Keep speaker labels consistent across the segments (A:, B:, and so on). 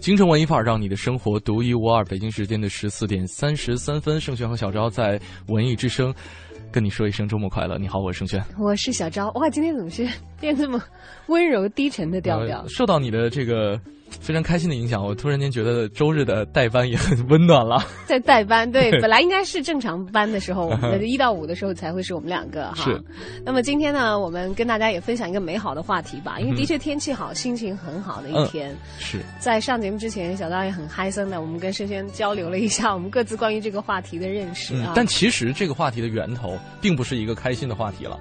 A: 京城文艺范儿，让你的生活独一无二。北京时间的十四点三十三分，盛轩和小昭在文艺之声跟你说一声周末快乐。你好，我是盛轩，
B: 我是小昭。哇，今天怎么是变这么温柔低沉的调调？
A: 受到你的这个。非常开心的影响，我突然间觉得周日的代班也很温暖了。
B: 在代班，对，本来应该是正常班的时候，我 们一到五的时候才会是我们两个哈。
A: 是。
B: 那么今天呢，我们跟大家也分享一个美好的话题吧，因为的确天气好，心情很好的一天。
A: 是。
B: 在上节目之前，小刀也很嗨森的，我们跟轩轩交流了一下 我们各自关于这个话题的认识啊。
A: 但其实这个话题的源头并不是一个开心的话题了。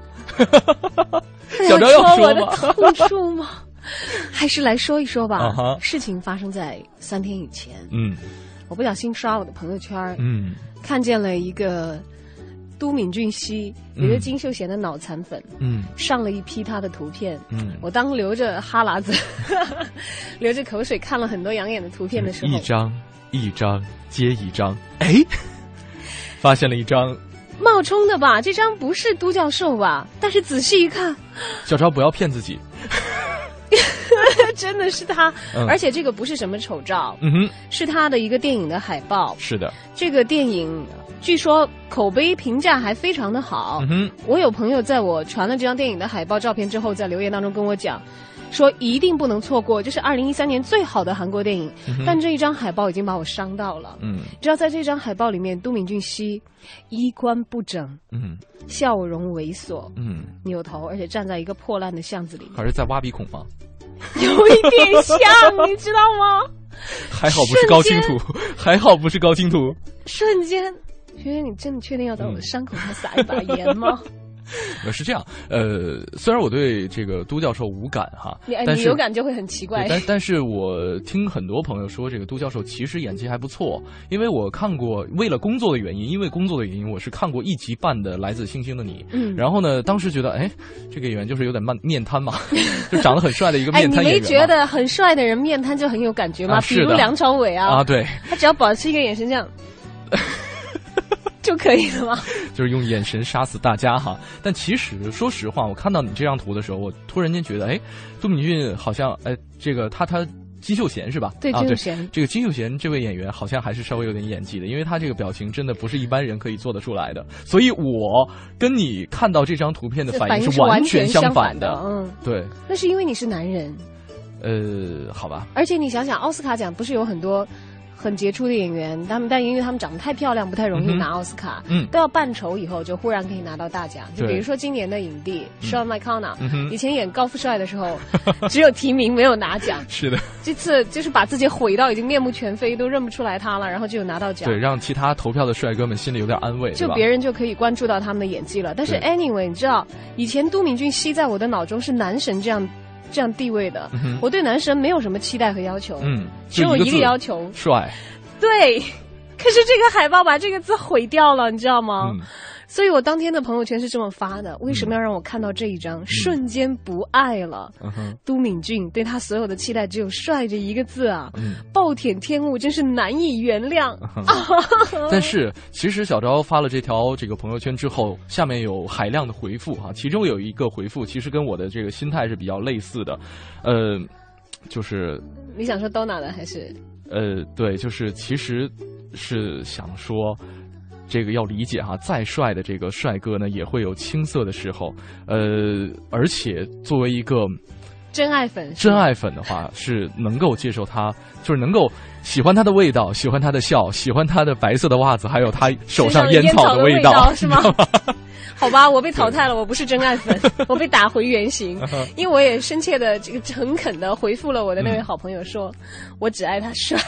A: 小昭要
B: 说吗？痛处吗？还是来说一说吧。事情发生在三天以前。
A: 嗯，
B: 我不小心刷我的朋友圈嗯，看见了一个都敏俊熙，一个金秀贤的脑残粉，
A: 嗯，
B: 上了一批他的图片。
A: 嗯，
B: 我当流着哈喇子、流着口水看了很多养眼的图片的时候，
A: 一张一张接一张，哎，发现了一张
B: 冒充的吧？这张不是都教授吧？但是仔细一看，
A: 小超不要骗自己。
B: 真的是他，而且这个不是什么丑照，
A: 嗯哼，
B: 是他的一个电影的海报。
A: 是的，
B: 这个电影据说口碑评价还非常的好。
A: 嗯哼，
B: 我有朋友在我传了这张电影的海报照片之后，在留言当中跟我讲，说一定不能错过，这是二零一三年最好的韩国电影。但这一张海报已经把我伤到了。
A: 嗯，
B: 知道在这张海报里面，都敏俊熙衣冠不整，
A: 嗯，
B: 笑容猥琐，
A: 嗯，
B: 扭头，而且站在一个破烂的巷子里，
A: 还是在挖鼻孔吗？
B: 有一点像，你知道吗？
A: 还好不是高清图，还好不是高清图。
B: 瞬间，学学，你真的确定要在我的伤口上撒一把盐吗？
A: 呃，是这样。呃，虽然我对这个都教授无感哈，但是
B: 有感就会很奇怪。
A: 但但是我听很多朋友说，这个都教授其实演技还不错。因为我看过，为了工作的原因，因为工作的原因，我是看过一集半的《来自星星的你》。
B: 嗯。
A: 然后呢，当时觉得，哎，这个演员就是有点慢面瘫嘛，就长得很帅的一个 面瘫
B: 演员。你没觉得很帅的人面瘫就很有感觉吗？比如梁朝伟啊。
A: 啊，对。
B: 他只要保持一个眼神这样。就可以了吗？
A: 就是用眼神杀死大家哈。但其实说实话，我看到你这张图的时候，我突然间觉得，哎，杜敏俊好像，哎，这个他他金秀贤是吧？
B: 对，金秀贤。
A: 这个金秀贤这位演员好像还是稍微有点演技的，因为他这个表情真的不是一般人可以做得出来的。所以我跟你看到这张图片的反应
B: 是
A: 完全
B: 相
A: 反
B: 的。
A: 嗯，对。
B: 那是因为你是男人。
A: 呃，好吧。
B: 而且你想想，奥斯卡奖不是有很多。很杰出的演员，他们但因为他们长得太漂亮，不太容易拿奥斯卡。
A: 嗯，
B: 都要扮丑以后，就忽然可以拿到大奖。就比如说今年的影帝 Sean McConnell，以前演高富帅的时候，只有提名没有拿奖。
A: 是的，
B: 这次就是把自己毁到已经面目全非，都认不出来他了，然后就有拿到奖。
A: 对，让其他投票的帅哥们心里有点安慰。
B: 就别人就可以关注到他们的演技了。但是 anyway，你知道，以前都敏俊熙在我的脑中是男神这样。这样地位的，我对男神没有什么期待和要求，
A: 嗯，
B: 只有一
A: 个
B: 要求，
A: 帅。
B: 对，可是这个海报把这个字毁掉了，你知道吗？所以我当天的朋友圈是这么发的：为什么要让我看到这一张？瞬间不爱了。都敏俊对他所有的期待只有“帅”这一个字啊，暴殄天物，真是难以原谅。
A: 但是其实小昭发了这条这个朋友圈之后，下面有海量的回复哈，其中有一个回复其实跟我的这个心态是比较类似的，呃，就是
B: 你想说 Donna 的还是？
A: 呃，对，就是其实是想说。这个要理解哈，再帅的这个帅哥呢，也会有青涩的时候。呃，而且作为一个
B: 真爱粉，
A: 真爱粉的话，是能够接受他，就是能够喜欢他的味道，喜欢他的笑，喜欢他的白色的袜子，还有他手
B: 上
A: 烟
B: 草
A: 的味
B: 道，是
A: 吗？
B: 好吧，我被淘汰了，我不是真爱粉，我被打回原形。因为我也深切的、这个诚恳的回复了我的那位好朋友，说我只爱他帅。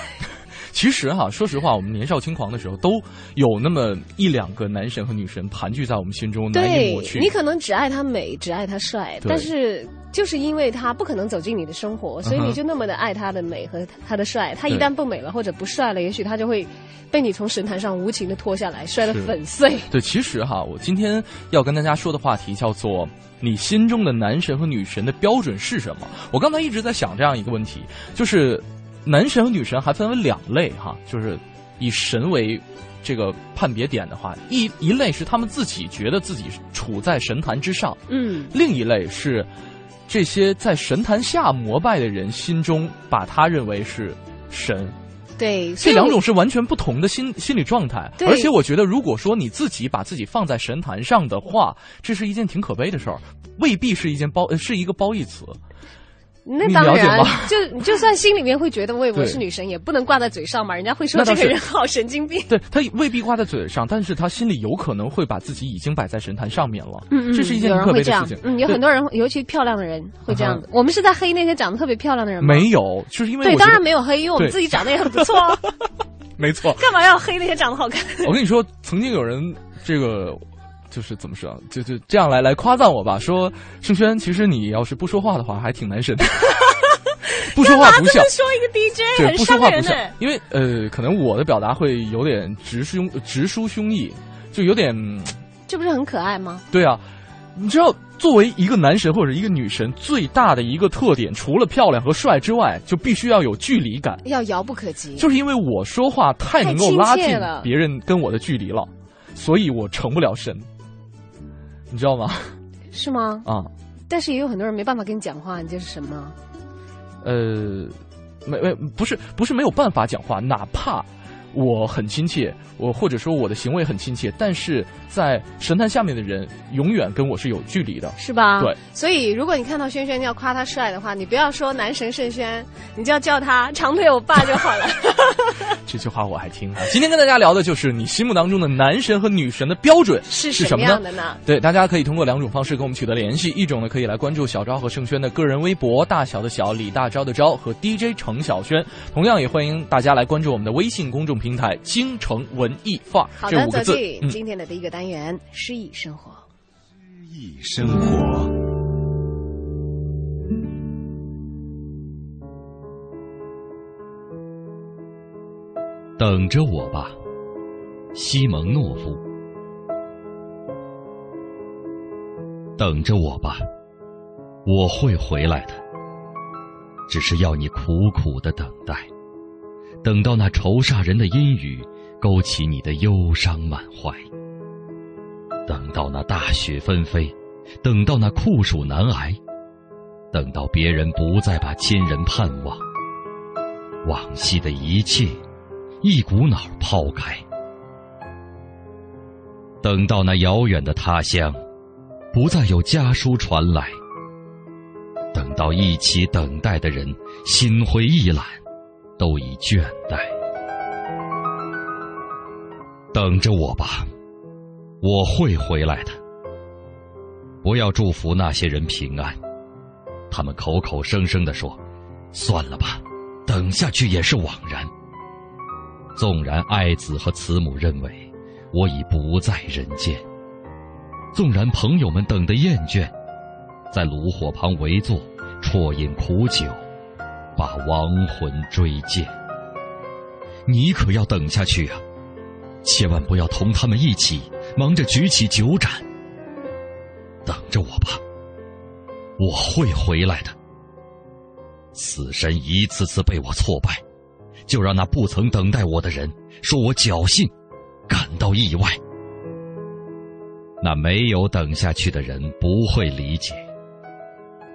A: 其实哈，说实话，我们年少轻狂的时候，都有那么一两个男神和女神盘踞在我们心中，难以抹去。
B: 你可能只爱他美，只爱他帅，但是就是因为他不可能走进你的生活，所以你就那么的爱他的美和他的帅。他一旦不美了或者不帅了，也许他就会被你从神坛上无情的拖下来，摔得粉碎。
A: 对，其实哈，我今天要跟大家说的话题叫做“你心中的男神和女神的标准是什么”。我刚才一直在想这样一个问题，就是男神和女神还分为两类哈，就是以神为这个判别点的话，一一类是他们自己觉得自己处在神坛之上，
B: 嗯，
A: 另一类是。这些在神坛下膜拜的人心中把他认为是神，
B: 对，
A: 这两种是完全不同的心心理状态。而且我觉得，如果说你自己把自己放在神坛上的话，这是一件挺可悲的事儿，未必是一件褒是一个褒义词。
B: 那当然，就就算心里面会觉得我我是女神，也不能挂在嘴上嘛。人家会说这个人好神经病。
A: 对他未必挂在嘴上，但是他心里有可能会把自己已经摆在神坛上面了。嗯嗯，这是一件特别的事情。
B: 嗯，有很多人，尤其漂亮的人会这样子。我们是在黑那些长得特别漂亮的人吗？
A: 没有，就是因为
B: 对，当然没有黑，因为我们自己长得也很不错。
A: 没错。
B: 干嘛要黑那些长得好看？
A: 我跟你说，曾经有人这个。就是怎么说，就就这样来来夸赞我吧。说盛轩，其实你要是不说话的话，还挺男神的。不说话不笑。
B: 说一个 DJ
A: 对，不说话不笑。因为呃，可能我的表达会有点直胸直抒胸臆，就有点。
B: 这不是很可爱吗？
A: 对啊，你知道，作为一个男神或者一个女神，最大的一个特点，除了漂亮和帅之外，就必须要有距离感，
B: 要遥不可及。
A: 就是因为我说话太能够拉近别人跟我的距离了，所以我成不了神。你知道吗？
B: 是吗？
A: 啊！
B: 但是也有很多人没办法跟你讲话，你这是什么？
A: 呃，没没不是不是没有办法讲话，哪怕。我很亲切，我或者说我的行为很亲切，但是在神坛下面的人永远跟我是有距离的，
B: 是吧？
A: 对，
B: 所以如果你看到轩轩要夸他帅的话，你不要说男神盛轩，你就要叫他长腿欧巴就好了。
A: 这句话我还听。今天跟大家聊的就是你心目当中的男神和女神的标准
B: 是
A: 是什么
B: 样
A: 的
B: 呢？
A: 对，大家可以通过两种方式跟我们取得联系，一种呢可以来关注小昭和盛轩的个人微博，大小的小李大钊的钊和 DJ 程小轩，同样也欢迎大家来关注我们的微信公众。平台京城文艺范儿，
B: 好的，走进今天的第一个单元——诗意生活。
C: 诗意生活，等着我吧，西蒙诺夫。等着我吧，我会回来的，只是要你苦苦的等待。等到那愁煞人的阴雨勾起你的忧伤满怀，等到那大雪纷飞，等到那酷暑难挨，等到别人不再把亲人盼望，往昔的一切一股脑抛开，等到那遥远的他乡不再有家书传来，等到一起等待的人心灰意懒。都已倦怠，等着我吧，我会回来的。不要祝福那些人平安，他们口口声声的说：“算了吧，等下去也是枉然。”纵然爱子和慈母认为我已不在人间，纵然朋友们等得厌倦，在炉火旁围坐，啜饮苦酒。把亡魂追见，你可要等下去啊！千万不要同他们一起忙着举起酒盏。等着我吧，我会回来的。死神一次次被我挫败，就让那不曾等待我的人说我侥幸，感到意外。那没有等下去的人不会理解，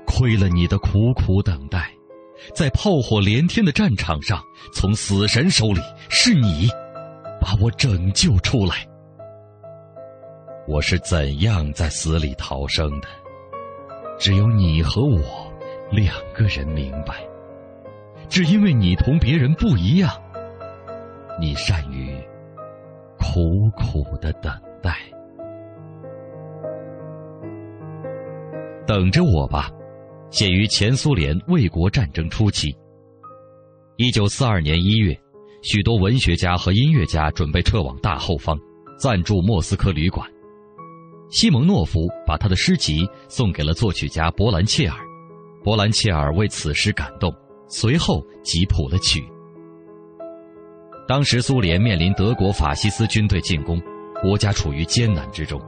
C: 亏了你的苦苦等待。在炮火连天的战场上，从死神手里，是你把我拯救出来。我是怎样在死里逃生的？只有你和我两个人明白。只因为你同别人不一样，你善于苦苦的等待。等着我吧。写于前苏联卫国战争初期。一九四二年一月，许多文学家和音乐家准备撤往大后方，暂住莫斯科旅馆。西蒙诺夫把他的诗集送给了作曲家伯兰切尔，波兰切尔为此诗感动，随后即谱了曲。当时苏联面临德国法西斯军队进攻，国家处于艰难之中。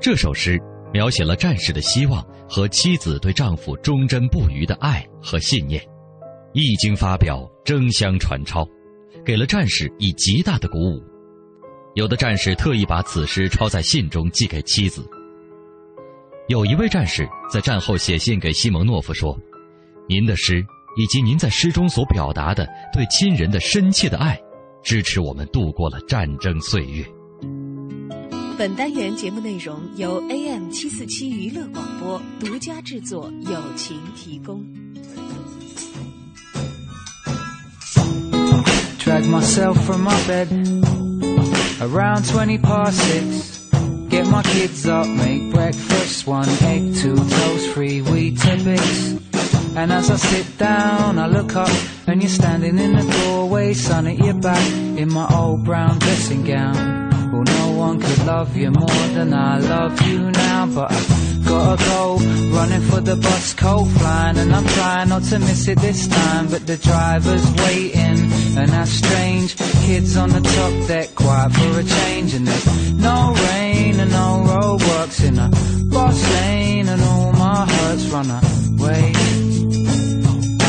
C: 这首诗描写了战士的希望和妻子对丈夫忠贞不渝的爱和信念，一经发表，争相传抄，给了战士以极大的鼓舞。有的战士特意把此诗抄在信中寄给妻子。有一位战士在战后写信给西蒙诺夫说：“您的诗以及您在诗中所表达的对亲人的深切的爱，支持我们度过了战争岁月。”
D: 本单元节目内容由 AM 七四七娱乐广播独家制作，友情提供。Drag myself from my bed around twenty past six. Get my kids up, make breakfast, one egg, two toast, three wheat bits. And as I sit down, I look up, and you're standing in the doorway, sun at your back, in my old brown dressing gown. Well, no one could love you more than I love you now, but I gotta go, running for the bus, cold flying, and I'm trying not to miss it this time, but the driver's waiting, and that's strange. Kids on the top deck, quiet for a change, and there's no rain and no roadworks in a bus lane, and all my hurts run away.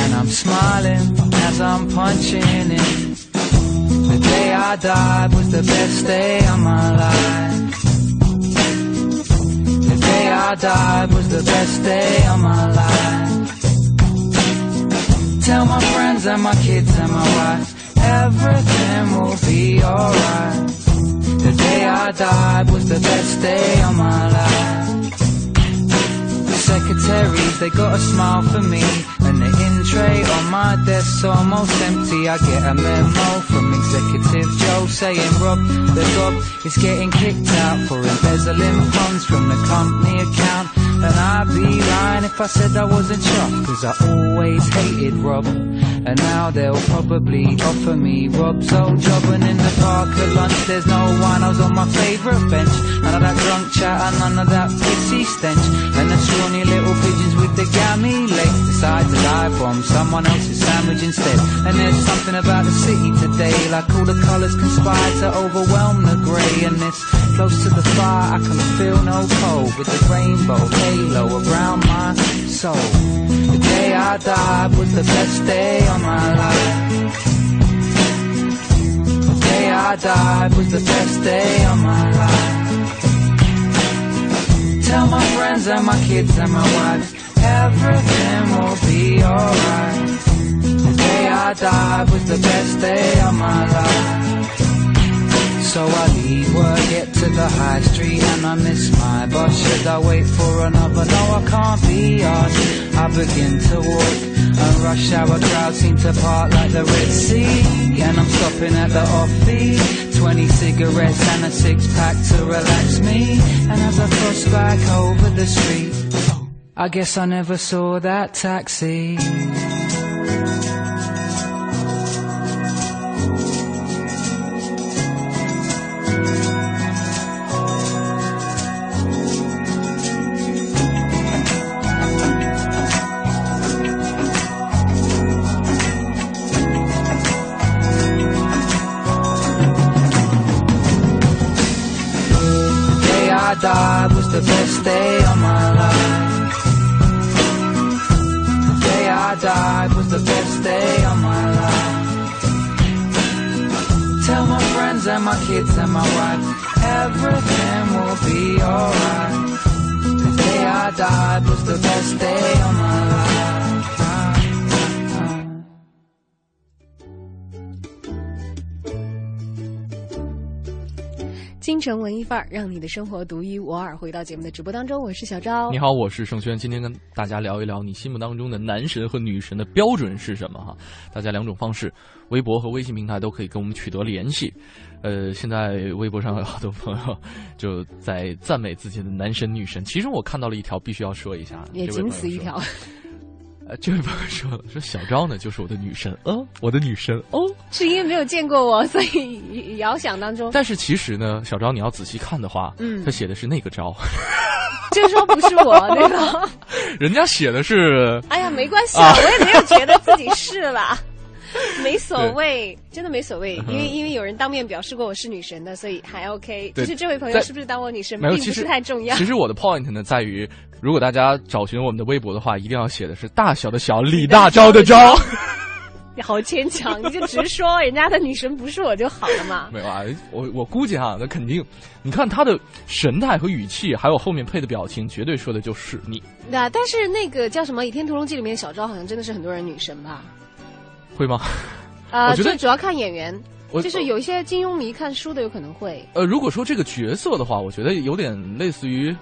D: And I'm smiling as I'm punching in the day I died was the best day of my life. The day I died was the best day of my life. Tell my friends and my kids and my wife, everything will be alright. The day I died was the best day of my life. The secretaries, they got a smile for me and the in tray on my desk almost empty. I get a memo from Executive Joe saying Rob, the gob is getting kicked out for embezzling funds from the company account. And I'd be lying if I said I wasn't shocked, cause I always hated Rob. And now they'll probably offer me Rob's old job. And in the park at lunch, there's no one. I was on my favourite bench. None of that drunk chatter, none of that pissy stench. And the scrawny little pigeons with the gammy legs decide to die from someone else's sandwich instead. And there's something about the city today, like all the colours conspire to overwhelm the grey. And this close to the fire, I can feel no cold with the rainbow halo around my soul. The day I died was the best day my life. The day I died was the best day of my life. Tell my friends and my kids and my wife everything will be alright. The day I died was the best day of my life. So I leave work, get to the high street and I miss my bus. Should I wait for another? No, I can't be asked. I begin to walk and rush hour crowds seem to part like the Red Sea. And I'm stopping at the offbeat. 20 cigarettes and a six pack to relax me. And as I cross back over the street, I guess I never saw that taxi. 文艺范儿，让你的生活独一无二。回到节目的直播当中，我是小昭。
A: 你好，我是盛轩。今天跟大家聊一聊你心目当中的男神和女神的标准是什么？哈，大家两种方式，微博和微信平台都可以跟我们取得联系。呃，现在微博上有好多朋友就在赞美自己的男神女神，其实我看到了一条，必须要说一下，
B: 也仅此一条。
A: 呃，这位朋友说了，说小昭呢就是我的女神，哦，我的女神，哦，
B: 是因为没有见过我，所以遥想当中。
A: 但是其实呢，小昭你要仔细看的话，嗯，他写的是那个昭。
B: 就说不是我，对吧？
A: 人家写的是。
B: 哎呀，没关系啊，我也没有觉得自己是啦。没所谓，真的没所谓，因为因为有人当面表示过我是女神的，所以还 OK。就是这位朋友是不是当我女神，并不是太重要。
A: 其实我的 point 呢，在于如果大家找寻我们的微博的话，一定要写的是大小的小李大钊的钊。
B: 你好牵强，你就直说人家的女神不是我就好了嘛。
A: 没有啊，我我估计哈，那肯定，你看他的神态和语气，还有后面配的表情，绝对说的就是你。
B: 那但是那个叫什么《倚天屠龙记》里面小昭，好像真的是很多人女神吧？
A: 会吗？
B: 啊，这主要看演员，就是有一些金庸迷看书的有可能会。
A: 呃，如果说这个角色的话，我觉得有点类似于，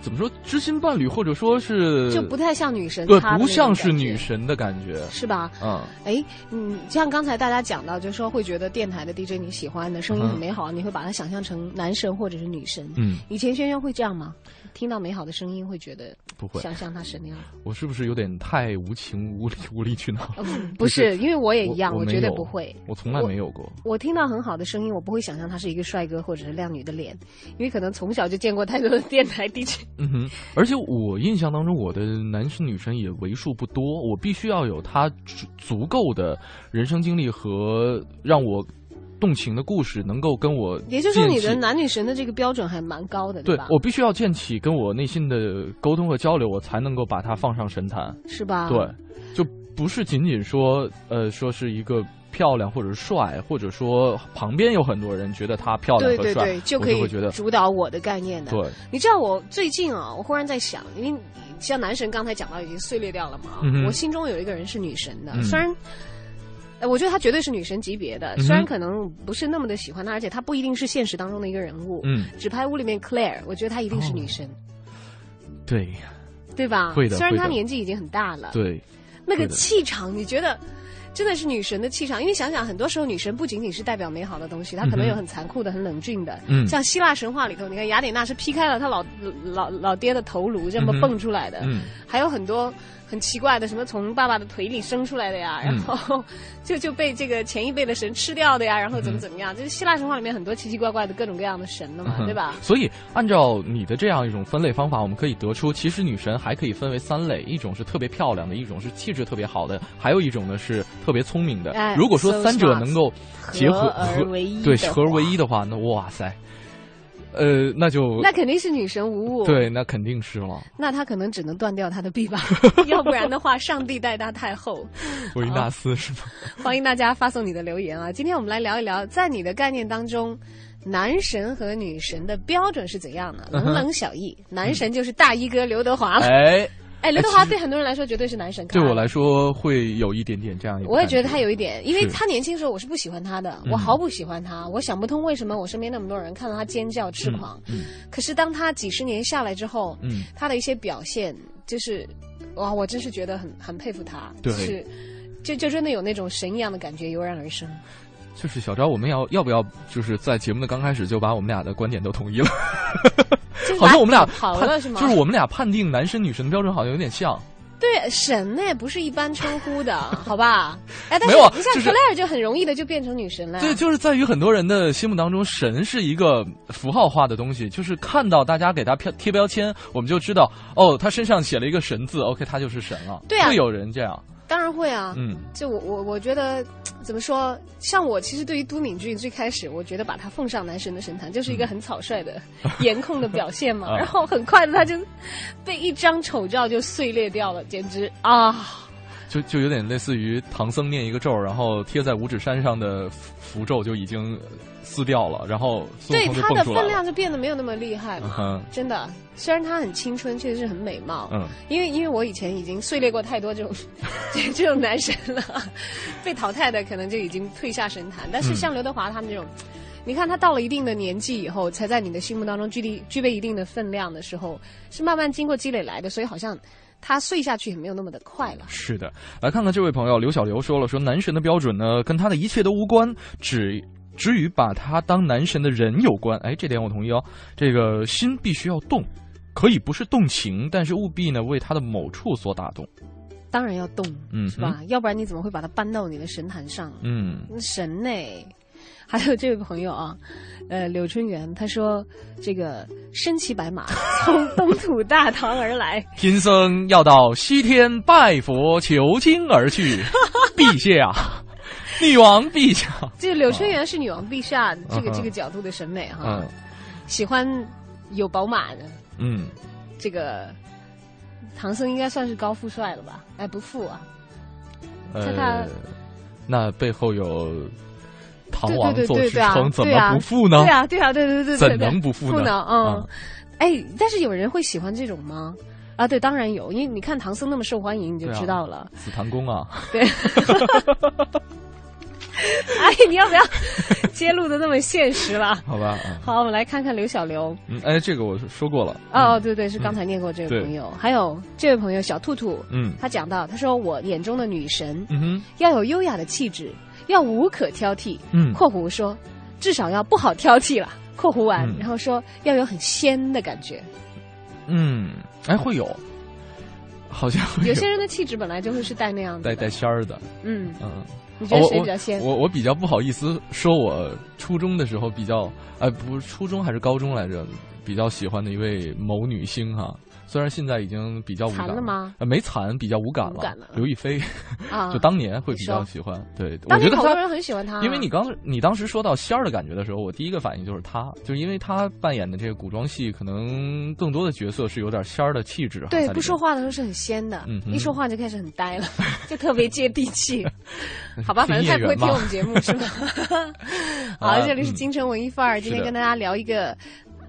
A: 怎么说知心伴侣，或者说是
B: 就不太像女神，
A: 对，不像是女神的感觉，
B: 是吧？嗯，哎，嗯，像刚才大家讲到，就是说会觉得电台的 DJ 你喜欢的声音很美好，你会把它想象成男神或者是女神。嗯，以前轩轩会这样吗？听到美好的声音会觉得
A: 不会
B: 想象他是那样。
A: 我是不是有点太无情无理无理取闹？
B: 不是，因为我也一样，我绝对不会。
A: 我从来没有过。
B: 我听到很好的声音，我不会想象他是一个帅哥或者是靓女的脸，因为可能从小就见过太多的电台 DJ。
A: 嗯哼，而且我印象当中，我的男神女神也为数不多，我必须要有他足足够的人生经历和让我。动情的故事能够跟我，
B: 也就是说，你的男女神的这个标准还蛮高的，
A: 对吧？我必须要建起跟我内心的沟通和交流，我才能够把它放上神坛，
B: 是吧？
A: 对，就不是仅仅说，呃，说是一个漂亮或者帅，或者说旁边有很多人觉得他漂亮和帅，
B: 就可以主导我的概念的。
A: 对，
B: 你知道我最近啊，我忽然在想，因为像男神刚才讲到已经碎裂掉了嘛，我心中有一个人是女神的，虽然。我觉得她绝对是女神级别的，虽然可能不是那么的喜欢她，而且她不一定是现实当中的一个人物。嗯，纸牌屋里面 Claire，我觉得她一定是女神。
A: 对，
B: 对吧？
A: 会的。
B: 虽然她年纪已经很大了。
A: 对。
B: 那个气场，你觉得真的是女神的气场？因为想想，很多时候女神不仅仅是代表美好的东西，她可能有很残酷的、很冷峻的。嗯。像希腊神话里头，你看雅典娜是劈开了她老老老爹的头颅这么蹦出来的。嗯。还有很多。很奇怪的，什么从爸爸的腿里生出来的呀，然后就就被这个前一辈的神吃掉的呀，然后怎么怎么样？就是希腊神话里面很多奇奇怪怪的各种各样的神的嘛，对吧？
A: 所以按照你的这样一种分类方法，我们可以得出，其实女神还可以分为三类：一种是特别漂亮的，一种是气质特别好的，还有一种呢是特别聪明的。如果说三者能够结合
B: 合为一，
A: 对合而为一的话，那哇塞！呃，那就
B: 那肯定是女神无误。
A: 对，那肯定是了。
B: 那他可能只能断掉他的臂膀，要不然的话，上帝待他太后。
A: 维纳斯是吗？
B: 欢迎大家发送你的留言啊！今天我们来聊一聊，在你的概念当中，男神和女神的标准是怎样的？冷冷小易，男神就是大衣哥刘德华了。哎。哎，刘德华对很多人来说绝对是男神。
A: 对我来说会有一点点这样。
B: 我也觉得他有一点，因为他年轻时候我是不喜欢他的，我毫不喜欢他，我想不通为什么我身边那么多人看到他尖叫痴狂。嗯。可是当他几十年下来之后，嗯，他的一些表现就是，哇，我真是觉得很很佩服他。
A: 对。
B: 是，就就真的有那种神一样的感觉油然而生。
A: 就是小昭，我们要要不要就是在节目的刚开始就把我们俩的观点都统一了？好像我们俩
B: 好了是吗？
A: 就是我们俩判定男神女神的标准好像有点像。
B: 对，神呢不是一般称呼的，好吧？哎，但
A: 是你
B: 像克莱尔就很容易的就变成女神了。
A: 对，就是在于很多人的心目当中，神是一个符号化的东西，就是看到大家给他贴贴标签，我们就知道哦，他身上写了一个神字，OK，他就是神了。
B: 对啊，
A: 会有人这样。
B: 当然会啊，嗯，就我我我觉得，怎么说？像我其实对于都敏俊最开始，我觉得把他奉上男神的神坛，就是一个很草率的 颜控的表现嘛。然后很快的他就被一张丑照就碎裂掉了，简直啊！
A: 就就有点类似于唐僧念一个咒，然后贴在五指山上的符咒就已经撕掉了，然后
B: 对他的分量就变得没有那么厉害了。真的，虽然他很青春，确实是很美貌。嗯，因为因为我以前已经碎裂过太多这种 这种男神了，被淘汰的可能就已经退下神坛。但是像刘德华他们这种，你看他到了一定的年纪以后，才在你的心目当中具备具备一定的分量的时候，是慢慢经过积累来的，所以好像。他碎下去也没有那么的快了。
A: 是的，来看看这位朋友刘小刘说了，说男神的标准呢，跟他的一切都无关，只只与把他当男神的人有关。哎，这点我同意哦。这个心必须要动，可以不是动情，但是务必呢为他的某处所打动。
B: 当然要动，嗯，是吧？要不然你怎么会把他搬到你的神坛上？嗯，神呢？还有这位朋友啊，呃，柳春元，他说这个身骑白马 从东土大唐而来，
A: 贫僧要到西天拜佛求经而去，陛下，女王陛下。
B: 这柳春元是女王陛下这个这个角度的审美哈，喜欢有宝马的，嗯，这个唐僧应该算是高富帅了吧？哎，不富啊，
A: 在他那背后有。唐王做支撑，怎么不富呢？
B: 对啊，对啊，对对对，
A: 怎能不富
B: 呢？嗯，哎，但是有人会喜欢这种吗？啊，对，当然有，因为你看唐僧那么受欢迎，你就知道了。
A: 紫檀宫啊，
B: 对。哎，你要不要揭露的那么现实了？
A: 好吧，
B: 好，我们来看看刘小刘。
A: 嗯，哎，这个我说过了。
B: 哦，对对，是刚才念过这位朋友。还有这位朋友小兔兔，嗯，他讲到，他说我眼中的女神，嗯哼，要有优雅的气质。要无可挑剔，嗯，括弧说，至少要不好挑剔了，括弧完，然后说要有很仙的感觉，
A: 嗯，哎，会有，好像
B: 有。些人的气质本来就会是带那样的，
A: 带带仙儿的，
B: 嗯。嗯，你觉得谁比较仙？
A: 我我比较不好意思说，我初中的时候比较，哎，不是初中还是高中来着，比较喜欢的一位某女星哈。虽然现在已经比较无感
B: 了吗？
A: 呃，没惨，比较无感了。刘亦菲，啊 就当年会比较喜欢。对，
B: 我觉得好多人很喜欢她。
A: 因为你刚你当时说到仙儿的感觉的时候，我第一个反应就是她，就是因为她扮演的这个古装戏，可能更多的角色是有点仙儿的气质。
B: 对，不说话的时候是很仙的，一说话就开始很呆了，就特别接地气。好吧，反正他也不会听我们节目，是吧？好，这里是京城文艺范儿，今天跟大家聊一个。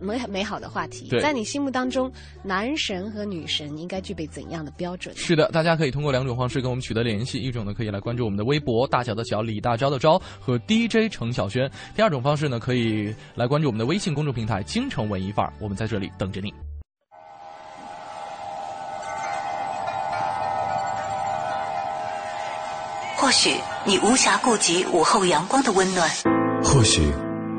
B: 美美好的话题，在你心目当中，男神和女神应该具备怎样的标准？
A: 是的，大家可以通过两种方式跟我们取得联系，一种呢可以来关注我们的微博“大小的小李大钊的钊”和 DJ 程晓轩；第二种方式呢可以来关注我们的微信公众平台“京城文艺范儿”，我们在这里等着你。
E: 或许你无暇顾及午后阳光的温暖，
F: 或许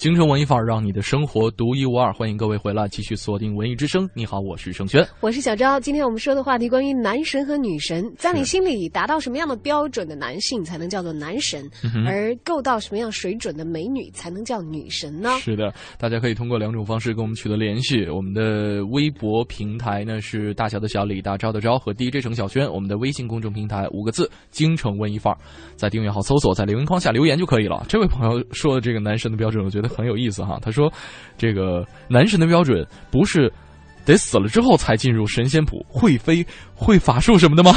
A: 京城文艺范儿，让你的生活独一无二。欢迎各位回来，继续锁定文艺之声。你好，我是盛轩，
B: 我是小昭。今天我们说的话题关于男神和女神，在你心里达到什么样的标准的男性才能叫做男神，而够到什么样水准的美女才能叫女神呢？
A: 是的，大家可以通过两种方式跟我们取得联系。我们的微博平台呢是大小的小李大昭的昭和 DJ 程小轩。我们的微信公众平台五个字“京城文艺范儿”，在订阅号搜索，在留言框下留言就可以了。这位朋友说的这个男神的标准，我觉得。很有意思哈，他说：“这个男神的标准不是得死了之后才进入神仙谱，会飞、会法术什么的吗？”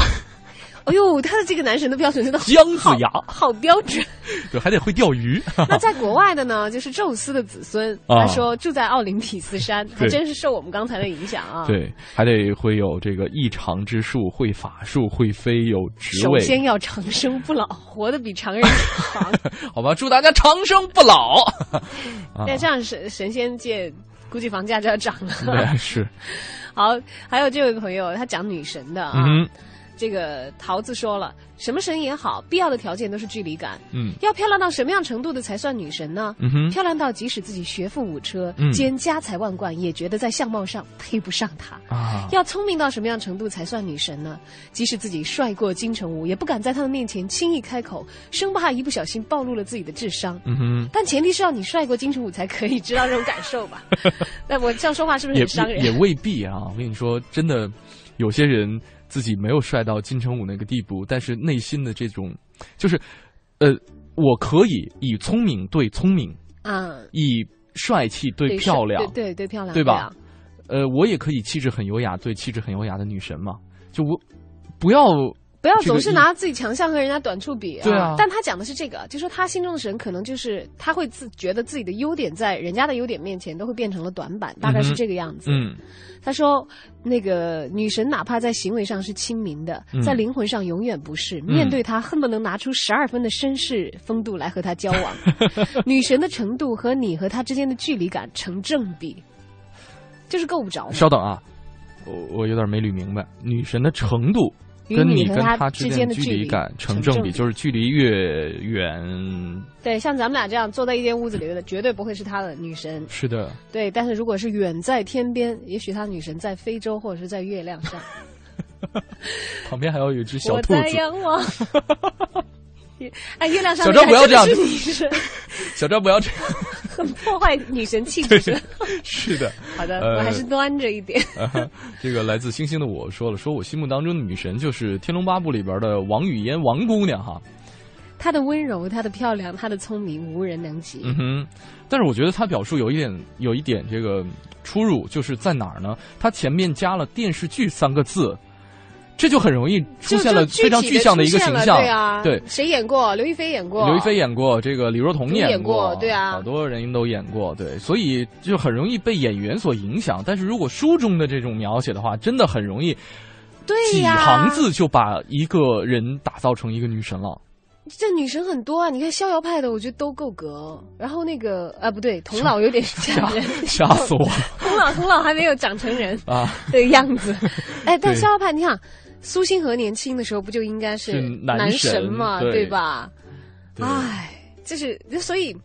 B: 哎呦，他的这个男神的标准真的
A: 姜子牙，
B: 好标准。
A: 对，还得会钓鱼。
B: 那在国外的呢，就是宙斯的子孙，他说住在奥林匹斯山，还真是受我们刚才的影响啊。
A: 对，还得会有这个异常之术，会法术，会飞，有职
B: 位。首先要长生不老，活得比常人长。
A: 好吧，祝大家长生不老。
B: 那这样神神仙界估计房价就要涨了。
A: 对，是。
B: 好，还有这位朋友，他讲女神的啊。这个桃子说了，什么神也好，必要的条件都是距离感。嗯，要漂亮到什么样程度的才算女神呢？嗯哼，漂亮到即使自己学富五车，兼家财万贯，也觉得在相貌上配不上她。啊，要聪明到什么样程度才算女神呢？即使自己帅过金城武，也不敢在他的面前轻易开口，生怕一不小心暴露了自己的智商。嗯哼，但前提是要你帅过金城武才可以知道这种感受吧？那我这样说话是不是很伤人？
A: 也未必啊！我跟你说，真的，有些人。自己没有帅到金城武那个地步，但是内心的这种，就是，呃，我可以以聪明对聪明，嗯，以帅气对漂亮，
B: 对对漂亮，
A: 对吧？呃，我也可以气质很优雅对气质很优雅的女神嘛，就我不要。
B: 不要总是拿自己强项和人家短处比
A: 啊！对啊，
B: 但他讲的是这个，就说他心中的神可能就是他会自觉得自己的优点在人家的优点面前都会变成了短板，大概是这个样子。嗯，他说那个女神哪怕在行为上是亲民的，在灵魂上永远不是。面对他恨不能拿出十二分的绅士风度来和他交往。女神的程度和你和他之间的距离感成正比，就是够不着。
A: 稍等啊。我我有点没捋明白，女神的程度。跟
B: 你
A: 跟他
B: 之间
A: 的距离感成
B: 正
A: 比，就是距离越远。
B: 对，像咱们俩这样坐在一间屋子里的，绝对不会是他的女神。
A: 是的。
B: 对，但是如果是远在天边，也许他女神在非洲或者是在月亮上。
A: 旁边还有一只小兔子。
B: 我在仰望。哎，月亮上
A: 小张 不要这样。小张不要这样，
B: 很破坏女神气质。
A: 是的，
B: 好的，我还是端着一点。
A: 这个来自星星的我说了，说我心目当中的女神就是《天龙八部》里边的王语嫣王姑娘哈。
B: 她的温柔，她的漂亮，她的聪明，无人能及。
A: 嗯哼，但是我觉得她表述有一点，有一点这个出入，就是在哪儿呢？她前面加了电视剧三个字。这就很容易出现了非常具象
B: 的
A: 一个形象，
B: 对啊，
A: 对，
B: 谁演过？刘亦菲演过，
A: 刘亦菲演过，这个李若彤
B: 演
A: 过，
B: 对啊，
A: 好多人都演过，对，所以就很容易被演员所影响。但是如果书中的这种描写的话，真的很容易，
B: 对
A: 几行字就把一个人打造成一个女神了。
B: 这女神很多啊，你看逍遥派的，我觉得都够格。然后那个啊，不对，童老有点吓人，
A: 吓死我！
B: 童老，童老还没有长成人啊的样子。哎，但逍遥派，你想。苏星河年轻的时候不就应该是男神嘛，对吧？唉，就是所以，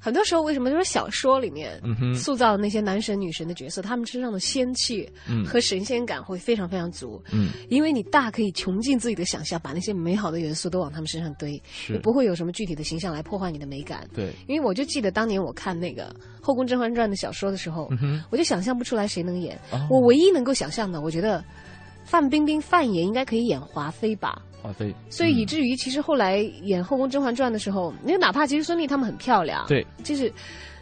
B: 很多时候为什么就是小说里面塑造的那些男神女神的角色，他们身上的仙气和神仙感会非常非常足。嗯，因为你大可以穷尽自己的想象，把那些美好的元素都往他们身上堆，
A: 也
B: 不会有什么具体的形象来破坏你的美感。
A: 对，
B: 因为我就记得当年我看那个《后宫甄嬛传》的小说的时候，我就想象不出来谁能演。我唯一能够想象的，我觉得。范冰冰范爷应该可以演华妃吧？
A: 华妃，
B: 所以以至于其实后来演《后宫甄嬛传》的时候，因为哪怕其实孙俪她们很漂亮，
A: 对，
B: 就是，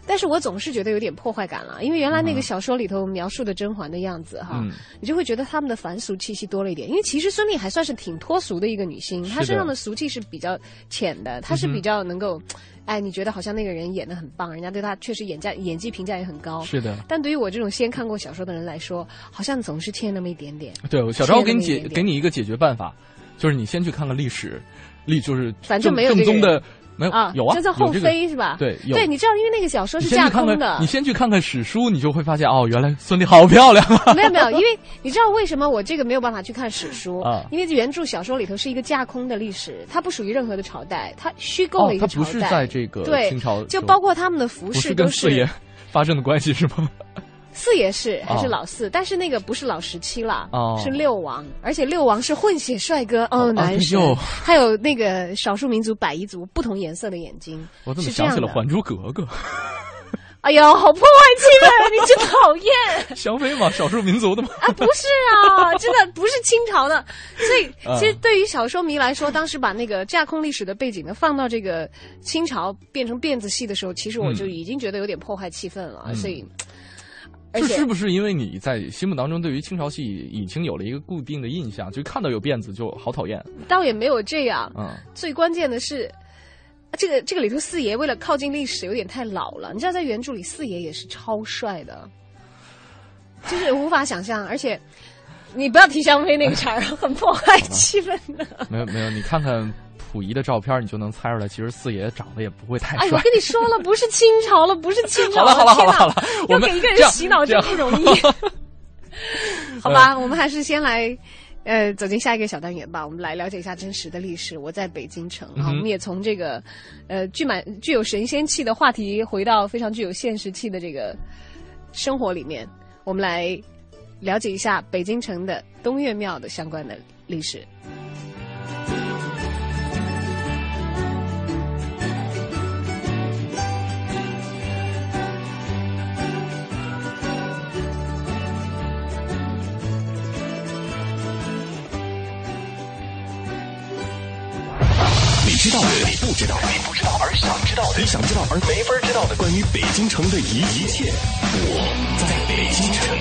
B: 但是我总是觉得有点破坏感了，因为原来那个小说里头描述的甄嬛的样子哈，你就会觉得他们的凡俗气息多了一点。因为其实孙俪还算是挺脱俗的一个女星，她身上的俗气是比较浅的，她是比较能够。哎，你觉得好像那个人演的很棒，人家对他确实演价演技评价也很高。
A: 是的，
B: 但对于我这种先看过小说的人来说，好像总是欠那么一点点。
A: 对，小昭给你解给你一个解决办法，就是你先去看看历史，历就是
B: 反正没有
A: 正宗的。没有
B: 啊，
A: 有啊，
B: 这叫后妃是吧？
A: 对，
B: 对，你知道，因为那个小说是架空
A: 的。你先去看看史书，你就会发现哦，原来孙俪好漂亮啊！
B: 没有没有，因为你知道为什么我这个没有办法去看史书啊？因为原著小说里头是一个架空的历史，它不属于任何的朝代，它虚构了一个
A: 朝代。它不是在这个清朝，
B: 就包括他们的服饰都
A: 是。跟四爷发生的关系是吗？
B: 四爷是还是老四，但是那个不是老十七了，是六王，而且六王是混血帅哥哦，男神，还有那个少数民族百夷族不同颜色的眼睛，
A: 我怎么想起了《还珠格格》？
B: 哎呀，好破坏气氛，你真讨厌！
A: 香妃嘛，少数民族的吗？
B: 啊，不是啊，真的不是清朝的，所以其实对于小说迷来说，当时把那个架空历史的背景呢放到这个清朝变成辫子戏的时候，其实我就已经觉得有点破坏气氛了，所以。
A: 这是不是因为你在心目当中对于清朝戏已经有了一个固定的印象，就看到有辫子就好讨厌？
B: 倒也没有这样。嗯，最关键的是，这个这个里头四爷为了靠近历史有点太老了。你知道，在原著里四爷也是超帅的，就是无法想象。而且，你不要提香妃那个茬儿，很破坏 气氛的。
A: 没有没有，你看看。溥仪的照片，你就能猜出来，其实四爷长得也不会太帅。哎，
B: 我跟你说了，不是清朝了，不是清朝
A: 了。好了好了好了，
B: 要给一个人洗脑真不容易。好吧，我们还是先来，呃，走进下一个小单元吧。我们来了解一下真实的历史。我在北京城啊，我们也从这个，呃，具满具有神仙气的话题，回到非常具有现实气的这个生活里面。我们来了解一下北京城的东岳庙的相关的历史。
F: 知道的你不知道的，你不知道而想知道的，你想知道而没法知道的，关于北京城的一一切，我在北京城。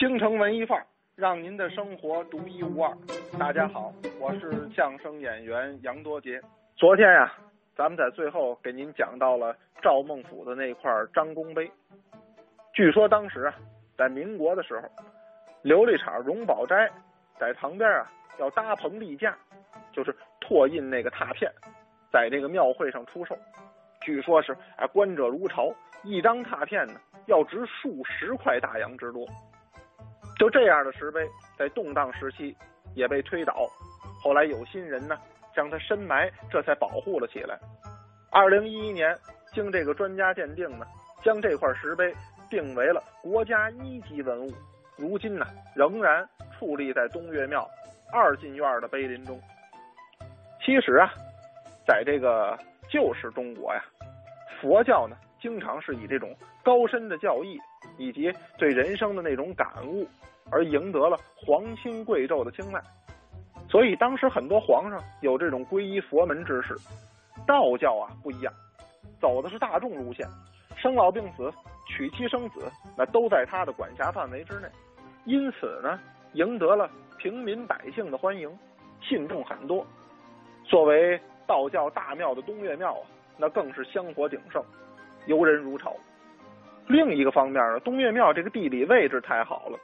G: 京城文艺范儿，让您的生活独一无二。大家好，我是相声演员杨多杰。昨天呀，咱们在最后给您讲到了赵孟俯的那块张公碑。据说当时啊，在民国的时候，琉璃厂荣宝斋在旁边啊要搭棚立架，就是。拓印那个拓片，在这个庙会上出售，据说是哎，观者如潮，一张拓片呢要值数十块大洋之多。就这样的石碑，在动荡时期也被推倒，后来有心人呢将它深埋，这才保护了起来。二零一一年，经这个专家鉴定呢，将这块石碑定为了国家一级文物，如今呢仍然矗立在东岳庙二进院的碑林中。其实啊，在这个旧时中国呀，佛教呢经常是以这种高深的教义以及对人生的那种感悟，而赢得了皇亲贵胄的青睐。所以当时很多皇上有这种皈依佛门之事。道教啊不一样，走的是大众路线，生老病死、娶妻生子，那都在他的管辖范围之内，因此呢，赢得了平民百姓的欢迎，信众很多。作为道教大庙的东岳庙啊，那更是香火鼎盛，游人如潮。另一个方面呢，东岳庙这个地理位置太好了，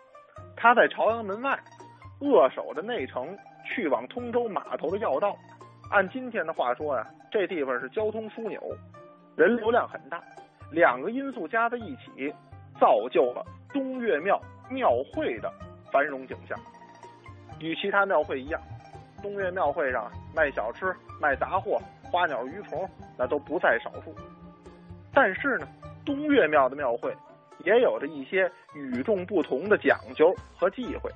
G: 它在朝阳门外，扼守着内城去往通州码头的要道。按今天的话说呀，这地方是交通枢纽，人流量很大，两个因素加在一起，造就了东岳庙庙会的繁荣景象。与其他庙会一样，东岳庙会上卖小吃、卖杂货、花鸟鱼虫那都不在少数。但是呢，东岳庙的庙会也有着一些与众不同的讲究和忌讳，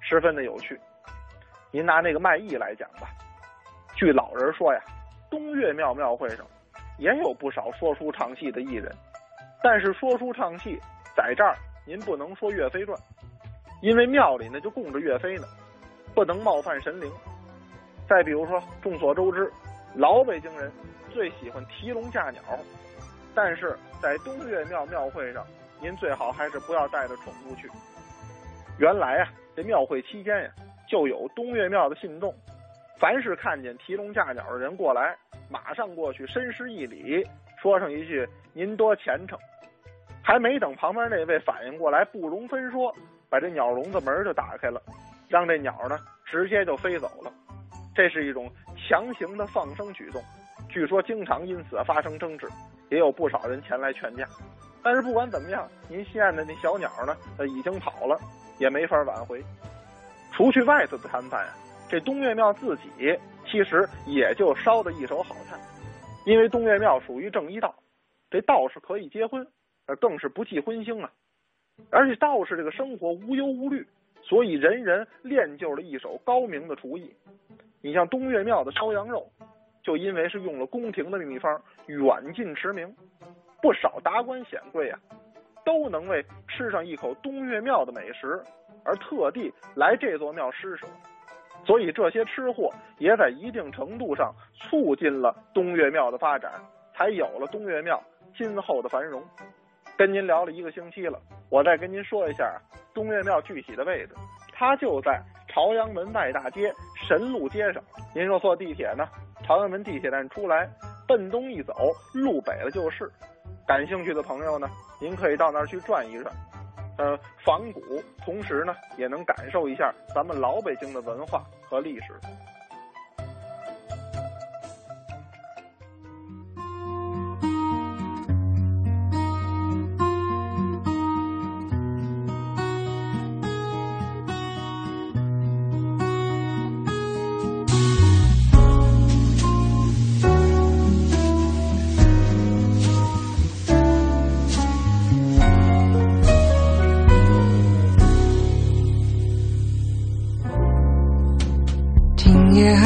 G: 十分的有趣。您拿那个卖艺来讲吧。据老人说呀，东岳庙庙会上也有不少说书唱戏的艺人，但是说书唱戏在这儿您不能说岳飞传，因为庙里呢就供着岳飞呢，不能冒犯神灵。再比如说，众所周知，老北京人最喜欢提笼架鸟，但是在东岳庙庙会上，您最好还是不要带着宠物去。原来啊，这庙会期间呀，就有东岳庙的信众。凡是看见提笼架鸟的人过来，马上过去深施一礼，说上一句“您多虔诚”，还没等旁边那位反应过来，不容分说，把这鸟笼子门就打开了，让这鸟呢直接就飞走了。这是一种强行的放生举动，据说经常因此发生争执，也有不少人前来劝架。但是不管怎么样，您心爱的那小鸟呢，呃已经跑了，也没法挽回。除去外头的谈判呀。这东岳庙自己其实也就烧的一手好菜，因为东岳庙属于正一道，这道士可以结婚，呃更是不计婚星啊。而且道士这个生活无忧无虑，所以人人练就了一手高明的厨艺。你像东岳庙的烧羊肉，就因为是用了宫廷的秘方，远近驰名，不少达官显贵啊，都能为吃上一口东岳庙的美食而特地来这座庙施舍。所以这些吃货也在一定程度上促进了东岳庙的发展，才有了东岳庙今后的繁荣。跟您聊了一个星期了，我再跟您说一下东岳庙具体的位置，它就在朝阳门外大街神路街上。您若坐地铁呢，朝阳门地铁站出来，奔东一走，路北了就是。感兴趣的朋友呢，您可以到那儿去转一转。呃，仿古，同时呢，也能感受一下咱们老北京的文化和历史。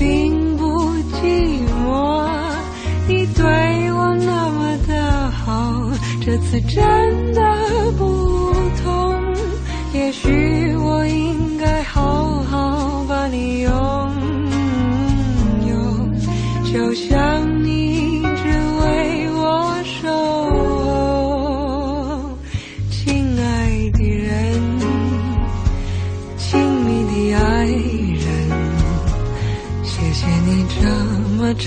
H: 并不寂寞，你对我那么的好，这次真的不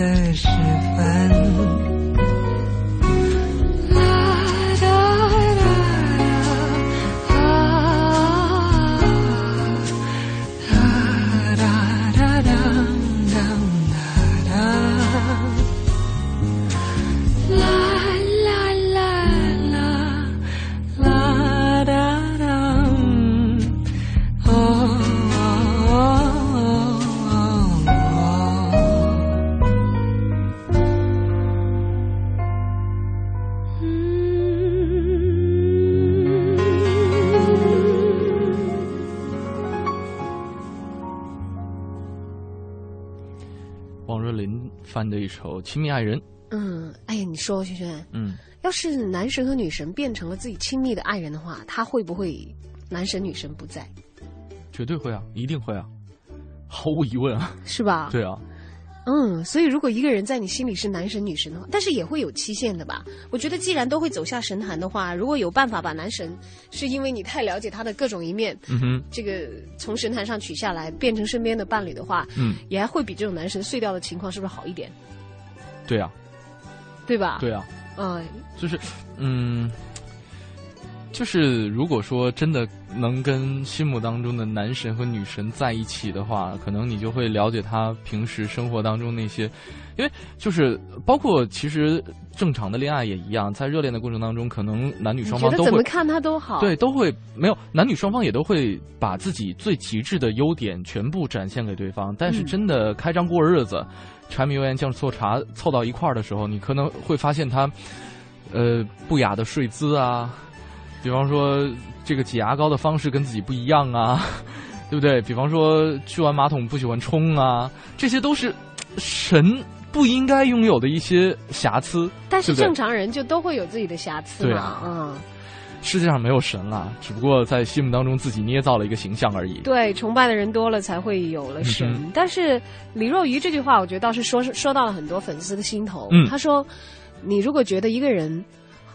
H: 奋
A: 首《亲密爱人》。
B: 嗯，哎呀，你说轩轩，嗯，要是男神和女神变成了自己亲密的爱人的话，他会不会男神女神不在？
A: 绝对会啊，一定会啊，毫无疑问啊，
B: 是吧？
A: 对啊。
B: 嗯，所以如果一个人在你心里是男神女神的话，但是也会有期限的吧？我觉得既然都会走下神坛的话，如果有办法把男神是因为你太了解他的各种一面，嗯哼，这个从神坛上取下来变成身边的伴侣的话，嗯，也还会比这种男神碎掉的情况是不是好一点？
A: 对啊，
B: 对吧？
A: 对啊，嗯，就是，嗯。就是如果说真的能跟心目当中的男神和女神在一起的话，可能你就会了解他平时生活当中那些，因为就是包括其实正常的恋爱也一样，在热恋的过程当中，可能男女双方都会
B: 怎么看他都好，
A: 对，都会没有男女双方也都会把自己最极致的优点全部展现给对方，但是真的开张过日子，柴米油盐酱醋茶凑到一块儿的时候，你可能会发现他，呃，不雅的睡姿啊。比方说，这个挤牙膏的方式跟自己不一样啊，对不对？比方说，去完马桶不喜欢冲啊，这些都是神不应该拥有的一些瑕疵。
B: 但是正常人就都会有自己的瑕疵嘛，嗯。
A: 世界上没有神了，只不过在心目当中自己捏造了一个形象而已。
B: 对，崇拜的人多了，才会有了神。但是李若愚这句话，我觉得倒是说说到了很多粉丝的心头。嗯，他说：“你如果觉得一个人……”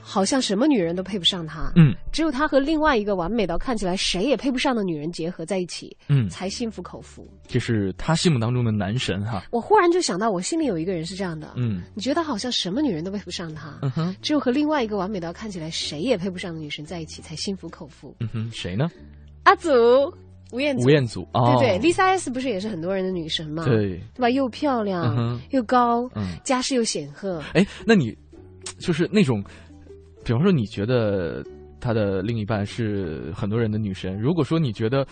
B: 好像什么女人都配不上他，嗯，只有他和另外一个完美到看起来谁也配不上的女人结合在一起，嗯，才心服口服。
A: 这是他心目当中的男神哈。
B: 我忽然就想到，我心里有一个人是这样的，嗯，你觉得好像什么女人都配不上他，嗯哼，只有和另外一个完美到看起来谁也配不上的女神在一起才心服口服。
A: 嗯哼，谁呢？
B: 阿祖，吴彦祖，
A: 吴彦祖，
B: 对对，Lisa S 不是也是很多人的女神吗？
A: 对，
B: 对吧？又漂亮又高，嗯家世又显赫。
A: 哎，那你就是那种。比方说你觉得他的另一半是很多人的女神，如果说你觉得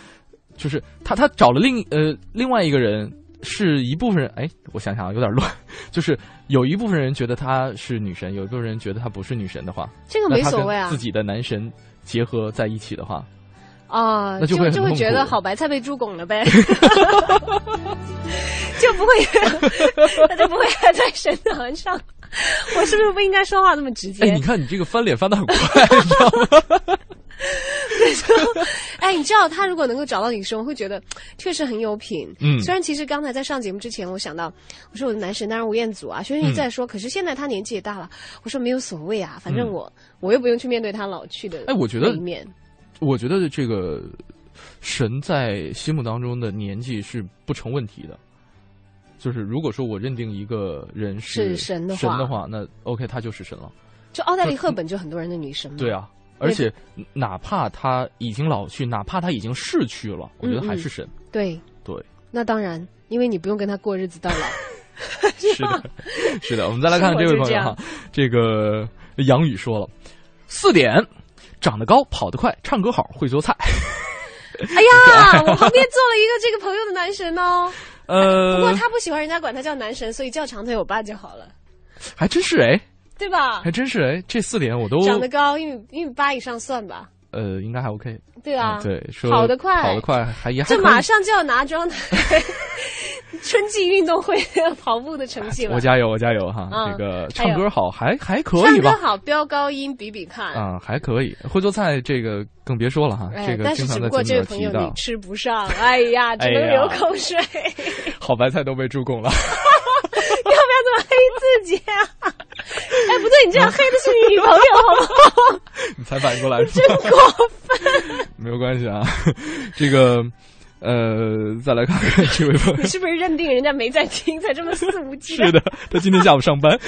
A: 就是他他找了另呃另外一个人。是一部分人，哎，我想想啊，有点乱。就是有一部分人觉得她是女神，有一部分人觉得她不是女神的话，
B: 这个没所谓啊。
A: 自己的男神结合在一起的话，
B: 啊，
A: 那就会
B: 就会觉得好白菜被猪拱了呗，就不会，他 就不会还在神坛上。我是不是不应该说话那么直接？
A: 哎，你看你这个翻脸翻的很快，你知道吗？
B: 哎，你知道他如果能够找到女生，我会觉得确实很有品。嗯，虽然其实刚才在上节目之前，我想到我说我的男神当然吴彦祖啊，轩轩一再说，可是现在他年纪也大了，我说没有所谓啊，反正我我又不用去面对他老去的
A: 哎，我觉得
B: 一面。
A: 我觉得这个神在心目当中的年纪是不成问题的。就是如果说我认定一个人
B: 是
A: 神
B: 的
A: 话，神的话那 OK，他就是神了。
B: 就奥黛丽·赫本就很多人的女神嘛。
A: 对啊。而且，哪怕他已经老去，哪怕他已经逝去了，我觉得还是神。
B: 对
A: 对，
B: 那当然，因为你不用跟他过日子到老。
A: 是的，是的。我们再来看这位朋友哈，这个杨宇说了，四点，长得高，跑得快，唱歌好，会做菜。
B: 哎呀，我旁边坐了一个这个朋友的男神哦。
A: 呃，
B: 不过他不喜欢人家管他叫男神，所以叫长腿欧巴就好了。
A: 还真是哎。
B: 对吧？
A: 还真是哎，这四点我都
B: 长得高，一米一米八以上算吧。
A: 呃，应该还 OK。
B: 对啊，
A: 对，
B: 跑得快，
A: 跑得快还也
B: 这马上就要拿状态，春季运动会 跑步的成绩了。
A: 我加油，我加油哈！这个唱歌好，还还可以
B: 吧？唱歌好，飙高音比比看
A: 啊，还可以。会做菜这个更别说了哈，这个经常在
B: 这个朋友你吃不上，哎呀，只能流口水。
A: 好白菜都被助攻了，
B: 黑自己啊？哎，不对，你这样黑的是你女朋友，好不好？
A: 你才反应过来，
B: 真过分。
A: 没有关系啊，这个，呃，再来看看这位朋友，
B: 你是不是认定人家没在听，才这么肆无忌
A: 惮？是的，他今天下午上班。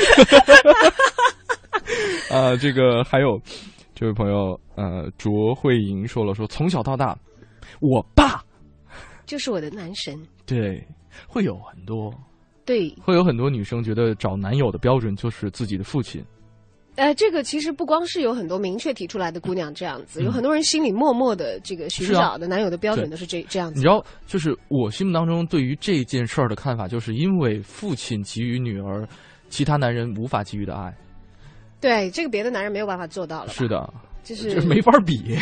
A: 啊，这个还有这位朋友，呃，卓慧莹说了，说从小到大，我爸
B: 就是我的男神。
A: 对，会有很多。
B: 对，
A: 会有很多女生觉得找男友的标准就是自己的父亲。
B: 呃，这个其实不光是有很多明确提出来的姑娘这样子，有很多人心里默默的这个寻找的男友的标准都是这这样子。
A: 你知道，就是我心目当中对于这件事儿的看法，就是因为父亲给予女儿其他男人无法给予的爱。
B: 对，这个别的男人没有办法做到了。
A: 是的，
B: 就是
A: 没法比。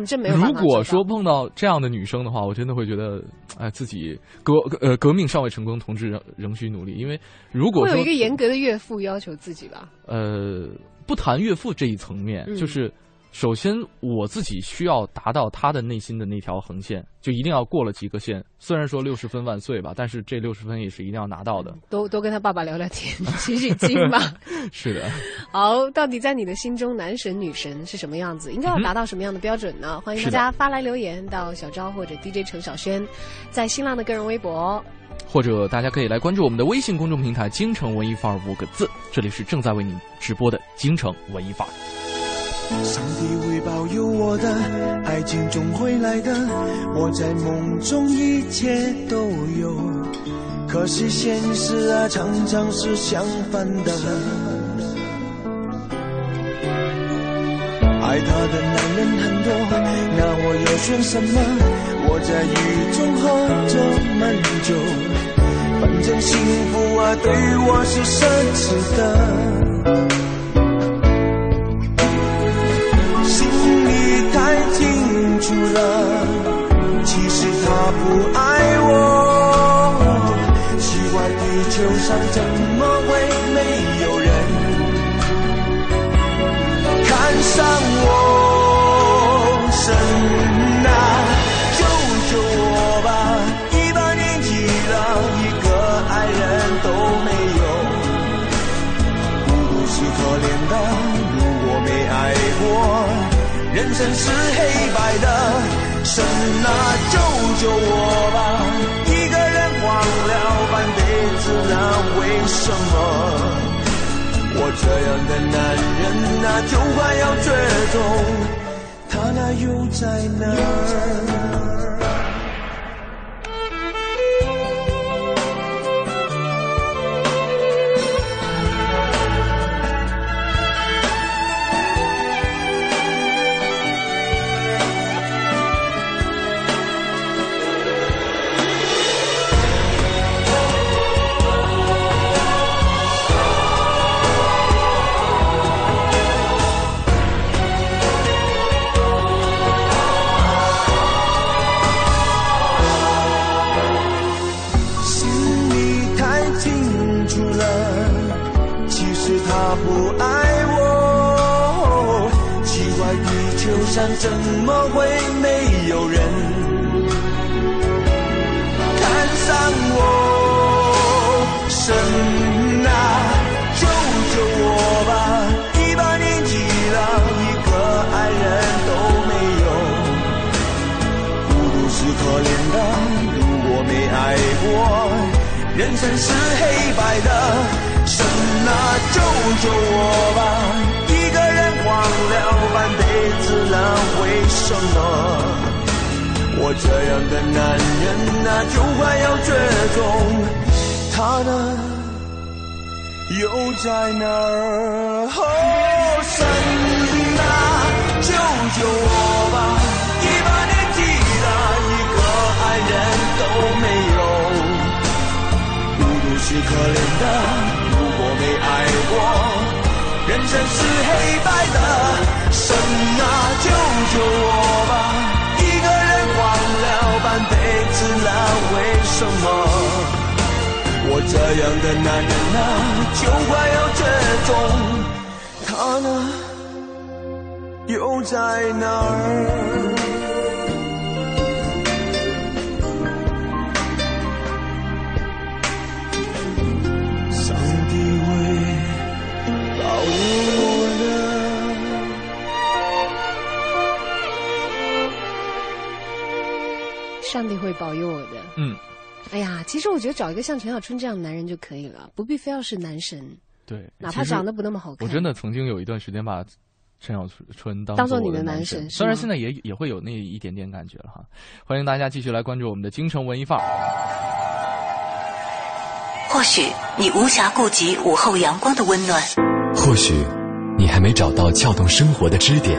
B: 这这没有。
A: 如果说碰到这样的女生的话，我真的会觉得，哎，自己革呃革命尚未成功，同志仍仍需努力。因为如果
B: 会有一个严格的岳父要求自己吧。
A: 呃，不谈岳父这一层面，就是。首先，我自己需要达到他的内心的那条横线，就一定要过了及格线。虽然说六十分万岁吧，但是这六十分也是一定要拿到的。
B: 多多跟他爸爸聊聊天，取取经吧。
A: 是的。
B: 好，到底在你的心中，男神女神是什么样子？应该要达到什么样的标准呢？欢迎大家发来留言到小昭或者 DJ 陈小轩，在新浪的个人微博，
A: 或者大家可以来关注我们的微信公众平台“京城文艺范儿”五个字。这里是正在为您直播的京城文艺范儿。
I: 上帝会保佑我的，爱情总会来的。我在梦中一切都有，可是现实啊，常常是相反的。爱他的男人很多，那我要选什么？我在雨中喝着闷酒，反正幸福啊，对我是奢侈的。除了，其实他不爱我。奇怪，地球上怎么会没有人看上我？人生是黑白的，神啊，救救我吧！一个人荒了半辈子那，为什么我这样的男人啊，就快要绝种？他那又在哪个
B: 像陈小春这样的男人就可以了，不必非要是男神。
A: 对，
B: 哪怕长得不那么好看。
A: 我真的曾经有一段时间把陈小春当
B: 当做你
A: 的
B: 男神，
A: 虽然现在也也会有那一点点感觉了哈。欢迎大家继续来关注我们的京城文艺范儿。
E: 或许你无暇顾及午后阳光的温暖，
F: 或许你还没找到撬动生活的支点。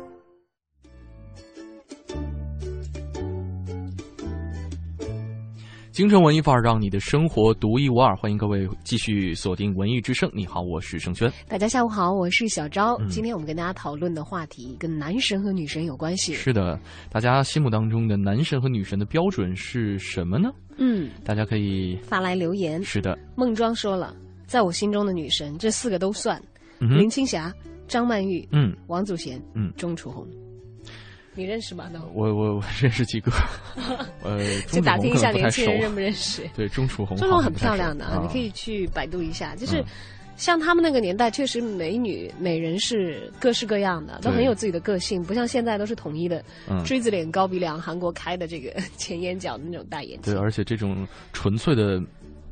A: 京城文艺范儿，让你的生活独一无二。欢迎各位继续锁定文艺之声。你好，我是盛轩。
B: 大家下午好，我是小昭。今天我们跟大家讨论的话题跟男神和女神有关系。
A: 是的，大家心目当中的男神和女神的标准是什么呢？
B: 嗯，
A: 大家可以
B: 发来留言。
A: 是的，
B: 孟庄说了，在我心中的女神，这四个都算：林青霞、张曼玉、
A: 嗯，
B: 王祖贤、
A: 嗯，
B: 钟楚红。你认识吗？都
A: 我我我 认识几个，呃，
B: 就打听一下年轻人认不认识。
A: 对，钟楚红，
B: 钟楚红很漂亮的啊，你可以去百度一下。就是像他们那个年代，确实美女美人是各式各样的，都很有自己的个性，不像现在都是统一的，锥子脸、高鼻梁，韩国开的这个前眼角的那种大眼睛。
A: 对，而且这种纯粹的。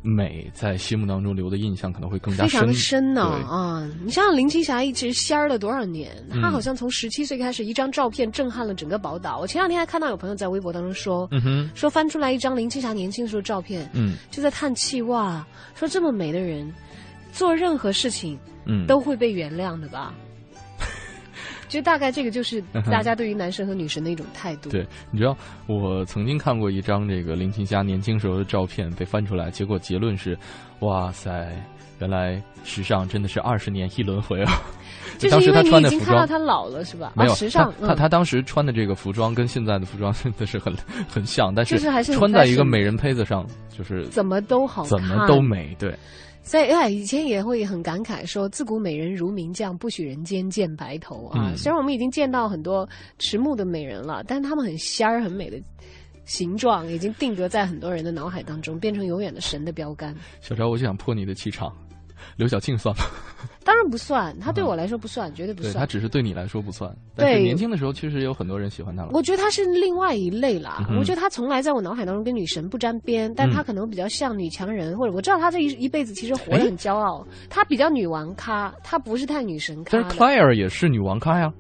A: 美在心目当中留的印象可能会更加
B: 非常深呢啊！你想想林青霞一直仙儿了多少年？她好像从十七岁开始，一张照片震撼了整个宝岛。我前两天还看到有朋友在微博当中说，说翻出来一张林青霞年轻时候照片，
A: 嗯，
B: 就在叹气哇，说这么美的人，做任何事情，嗯，都会被原谅的吧。就大概这个就是大家对于男神和女神的一种态度。
A: 对，你知道我曾经看过一张这个林青霞年轻时候的照片被翻出来，结果结论是，哇塞，原来时尚真的是二十年一轮回啊！
B: 就是因为你已经
A: 看
B: 到他老了是吧？
A: 没有
B: 时尚，
A: 他他当时穿的这个服装跟现在的服装 真的是很很像，但
B: 是
A: 穿在一个美人胚子上就是
B: 怎么都好，
A: 怎么都美，对。
B: 所以，哎，以前也会很感慨说：“自古美人如名将，不许人间见白头。”啊，虽然我们已经见到很多迟暮的美人了，但是她们很仙儿、很美的形状，已经定格在很多人的脑海当中，变成永远的神的标杆。
A: 小赵，我就想破你的气场。刘晓庆算吗？
B: 当然不算，他对我来说不算，绝对不算。
A: 他只是对你来说不算。对，年轻的时候确实有很多人喜欢他了。
B: 我觉得他是另外一类啦。我觉得他从来在我脑海当中跟女神不沾边，但他可能比较像女强人，或者我知道他这一一辈子其实活得很骄傲。他比较女王咖，他不是太女神咖。
A: 但是 Claire 也是女王咖呀。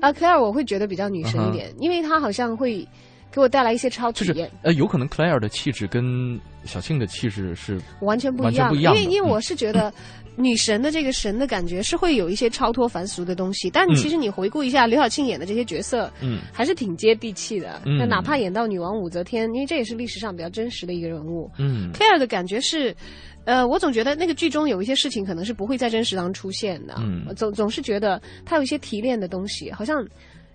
B: 啊，Claire 我会觉得比较女神一点，因为她好像会。给我带来一些超体
A: 验。呃，有可能 Claire 的气质跟小庆的气质是
B: 完全不
A: 一样，
B: 因为因为我是觉得 女神的这个神的感觉是会有一些超脱凡俗的东西，但其实你回顾一下刘晓庆演的这些角色，嗯，还是挺接地气的。那哪怕演到女王武则天，因为这也是历史上比较真实的一个人物，嗯，Claire 的感觉是。呃，我总觉得那个剧中有一些事情可能是不会在真实当中出现的。嗯，总总是觉得他有一些提炼的东西，好像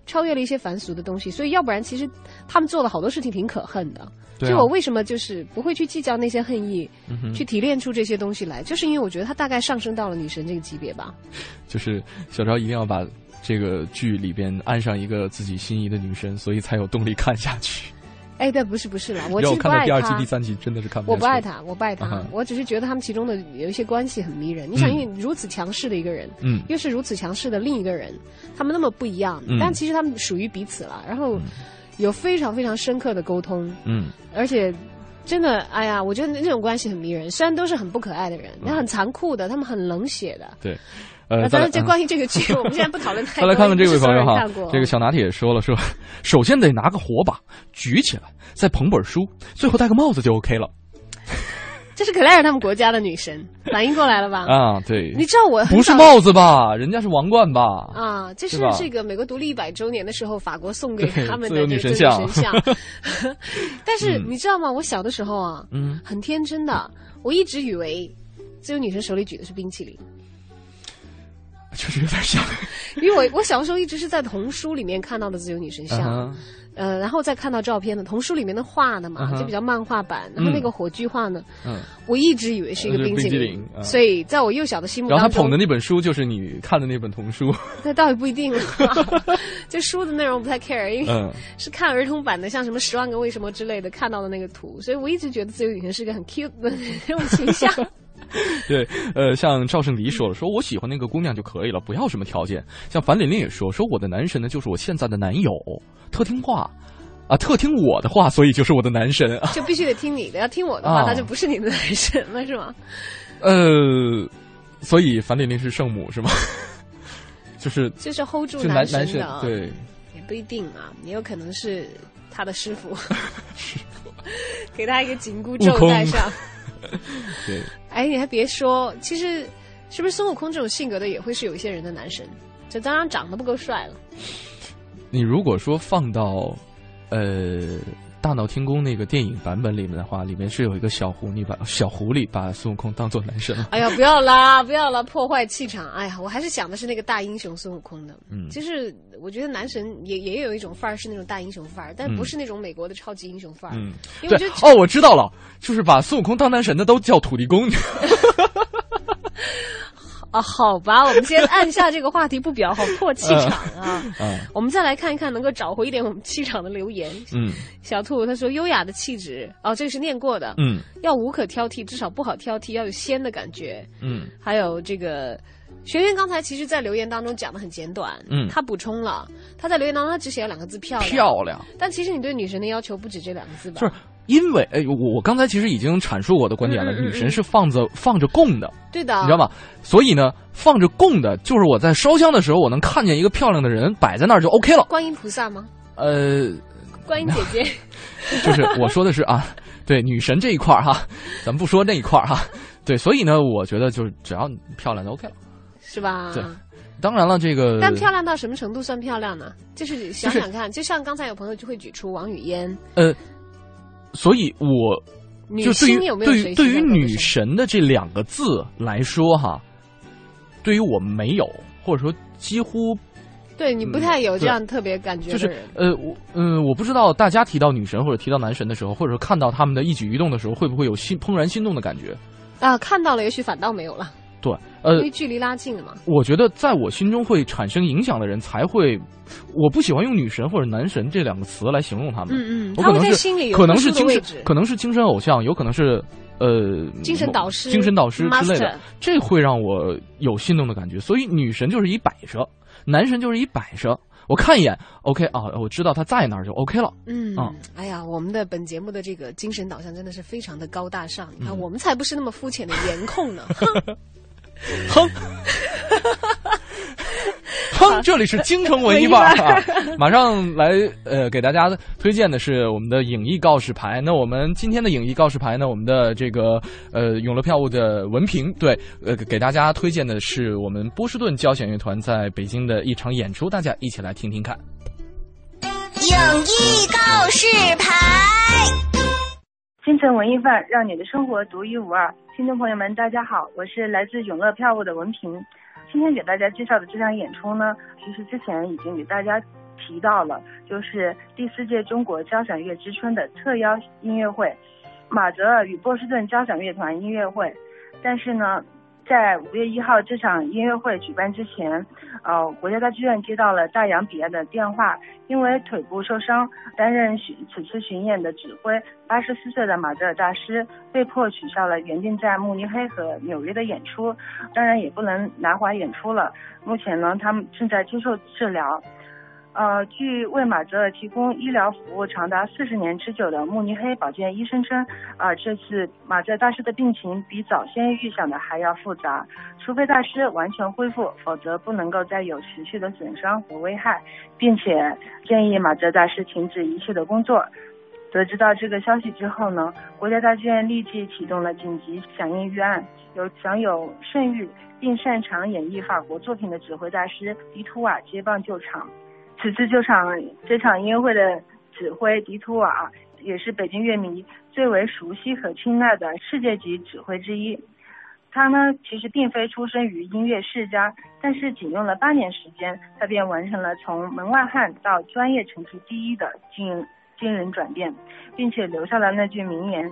B: 超越了一些凡俗的东西。所以要不然，其实他们做了好多事情挺可恨的。就我为什么就是不会去计较那些恨意，去提炼出这些东西来，就是因为我觉得他大概上升到了女神这个级别吧。
A: 就是小昭一定要把这个剧里边安上一个自己心仪的女神，所以才有动力看下去。
B: 哎，对，不是不是了，我其实不爱他。
A: 第二季、第三季真的是看不。
B: 我不爱他，我不爱他，我只是觉得他们其中的有一些关系很迷人。你想，因为如此强势的一个人，嗯，又是如此强势的另一个人，他们那么不一样，但其实他们属于彼此了。然后有非常非常深刻的沟通，嗯，而且真的，哎呀，我觉得那种关系很迷人。虽然都是很不可爱的人，也很残酷的，他们很冷血的，
A: 对。
B: 呃，咱们这关于这个剧，我们现在不讨论太多。
A: 再来看看这位朋友哈，这个小拿铁说了说，首先得拿个火把举起来，再捧本书，最后戴个帽子就 OK 了。
B: 这是克莱尔他们国家的女神，反应过来了吧？
A: 啊，对。
B: 你知道我
A: 不是帽子吧？人家是王冠吧？
B: 啊，这是这个美国独立一百周年的时候，法国送给他们的
A: 女神像。
B: 但是你知道吗？我小的时候啊，嗯，很天真的，我一直以为自由女神手里举的是冰淇淋。
A: 确实有点像，
B: 因为我我小时候一直是在童书里面看到的自由女神像，呃，然后再看到照片的童书里面的画的嘛，就比较漫画版，然后那个火炬画呢，嗯，我一直以为是一个冰淇淋，所以在我幼小的心目
A: 当中，然后他捧的那本书就是你看的那本童书，
B: 那倒也不一定，就书的内容不太 care，因为是看儿童版的，像什么《十万个为什么》之类的看到的那个图，所以我一直觉得自由女神是一个很 cute 的那种形象。
A: 对，呃，像赵胜迪说了，说我喜欢那个姑娘就可以了，不要什么条件。像樊玲玲也说，说我的男神呢就是我现在的男友，特听话，啊，特听我的话，所以就是我的男神啊。
B: 就必须得听你的，要听我的话，他就不是你的男神了，是吗？
A: 呃，所以樊玲玲是圣母是吗？就是
B: 就是 hold 住男
A: 神
B: 的，
A: 对，
B: 也不一定啊，也有可能是他的师傅，给他一个紧箍咒戴上。
A: 对，
B: 哎，你还别说，其实是不是孙悟空这种性格的也会是有一些人的男神？就当然长得不够帅了。
A: 你如果说放到，呃。大闹天宫那个电影版本里面的话，里面是有一个小狐狸把小狐狸把孙悟空当做男神。
B: 哎呀，不要啦，不要啦，破坏气场！哎呀，我还是想的是那个大英雄孙悟空的。嗯，就是我觉得男神也也有一种范儿，是那种大英雄范儿，但不是那种美国的超级英雄范儿。嗯，因为
A: 哦，我知道了，就是把孙悟空当男神的都叫土地公。
B: 啊，好吧，我们先按下这个话题不表，好破气场啊！嗯，我们再来看一看能够找回一点我们气场的留言。嗯，小兔他说优雅的气质，哦，这个是念过的。嗯，要无可挑剔，至少不好挑剔，要有仙的感觉。嗯，还有这个学员刚才其实，在留言当中讲的很简短。嗯，他补充了，他在留言当中他只写了两个字漂亮。
A: 漂亮。
B: 但其实你对女神的要求不止这两个字吧？
A: 是。因为哎，我我刚才其实已经阐述我的观点了，女神是放着放着供的，
B: 对的，
A: 你知道吗？所以呢，放着供的，就是我在烧香的时候，我能看见一个漂亮的人摆在那儿就 OK 了。
B: 观音菩萨吗？
A: 呃，
B: 观音姐姐，
A: 就是我说的是啊，对女神这一块儿哈，咱们不说那一块儿哈，对，所以呢，我觉得就是只要漂亮就 OK 了，
B: 是吧？
A: 对，当然了，这个
B: 但漂亮到什么程度算漂亮呢？就是想想看，就像刚才有朋友就会举出王语嫣，
A: 呃。所以，我就对于对于对于女神的这两个字来说，哈，对于我没有，或者说几乎，
B: 对你不太有这样特别感觉。
A: 就是呃，我嗯，我不知道大家提到女神或者提到男神的时候，或者说看到他们的一举一动的时候，会不会有心怦然心动的感觉？
B: 啊，看到了，也许反倒没有了。
A: 对，呃，
B: 因为距离拉近了嘛。
A: 我觉得在我心中会产生影响的人才会，我不喜欢用女神或者男神这两个词来形容他们。
B: 嗯嗯，
A: 他们
B: 在心里
A: 可能是精神，可能是精神偶像，有可能是呃
B: 精神导师、
A: 精神导师之类的，这会让我有心动的感觉。所以女神就是一摆设，男神就是一摆设。我看一眼，OK 啊，我知道他在那儿就 OK 了。
B: 嗯，哎呀，我们的本节目的这个精神导向真的是非常的高大上。你看，我们才不是那么肤浅的颜控呢。
A: 哼，哼，哼，这里是京城文艺范儿啊！马上来呃，给大家推荐的是我们的影艺告示牌。那我们今天的影艺告示牌呢，我们的这个呃永乐票务的文凭，对，呃，给大家推荐的是我们波士顿交响乐团在北京的一场演出，大家一起来听听看。
J: 影艺告示牌，
K: 京城文艺范，让你的生活独一无二。听众朋友们，大家好，我是来自永乐票务的文平。今天给大家介绍的这场演出呢，其实之前已经给大家提到了，就是第四届中国交响乐之春的特邀音乐会——马泽尔与波士顿交响乐团音乐会。但是呢，在五月一号这场音乐会举办之前，呃，国家大剧院接到了大洋彼岸的电话，因为腿部受伤，担任巡此次巡演的指挥八十四岁的马泽尔大师被迫取消了原定在慕尼黑和纽约的演出，当然也不能来华演出了。目前呢，他们正在接受治疗。呃，据为马泽尔提供医疗服务长达四十年之久的慕尼黑保健医生称，啊，这次马泽大师的病情比早先预想的还要复杂，除非大师完全恢复，否则不能够再有持续的损伤和危害，并且建议马泽大师停止一切的工作。得知到这个消息之后呢，国家大剧院立即启动了紧急响应预案，由享有盛誉并擅长演绎法国作品的指挥大师迪图瓦接棒救场。此次这场这场音乐会的指挥迪图瓦，也是北京乐迷最为熟悉和青睐的世界级指挥之一。他呢，其实并非出身于音乐世家，但是仅用了八年时间，他便完成了从门外汉到专业成绩第一的惊惊人转变，并且留下了那句名言：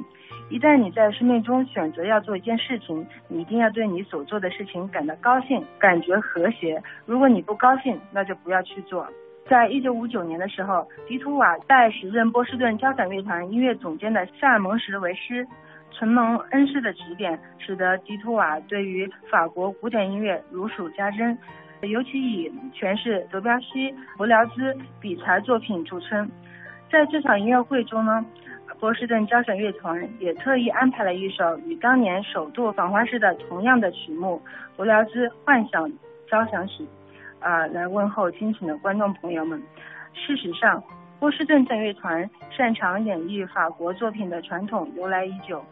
K: 一旦你在生命中选择要做一件事情，你一定要对你所做的事情感到高兴，感觉和谐。如果你不高兴，那就不要去做。在一九五九年的时候，迪图瓦拜时任波士顿交响乐团音乐总监的夏尔蒙什为师，承蒙恩师的指点，使得迪图瓦对于法国古典音乐如数家珍，尤其以诠释德彪西、伯辽兹比才作品著称。在这场音乐会中呢，波士顿交响乐团也特意安排了一首与当年首度访华时的同样的曲目——伯辽兹幻想交响曲。啊，来问候亲情的观众朋友们。事实上，波士顿交乐团擅长演绎法国作品的传统由来已久。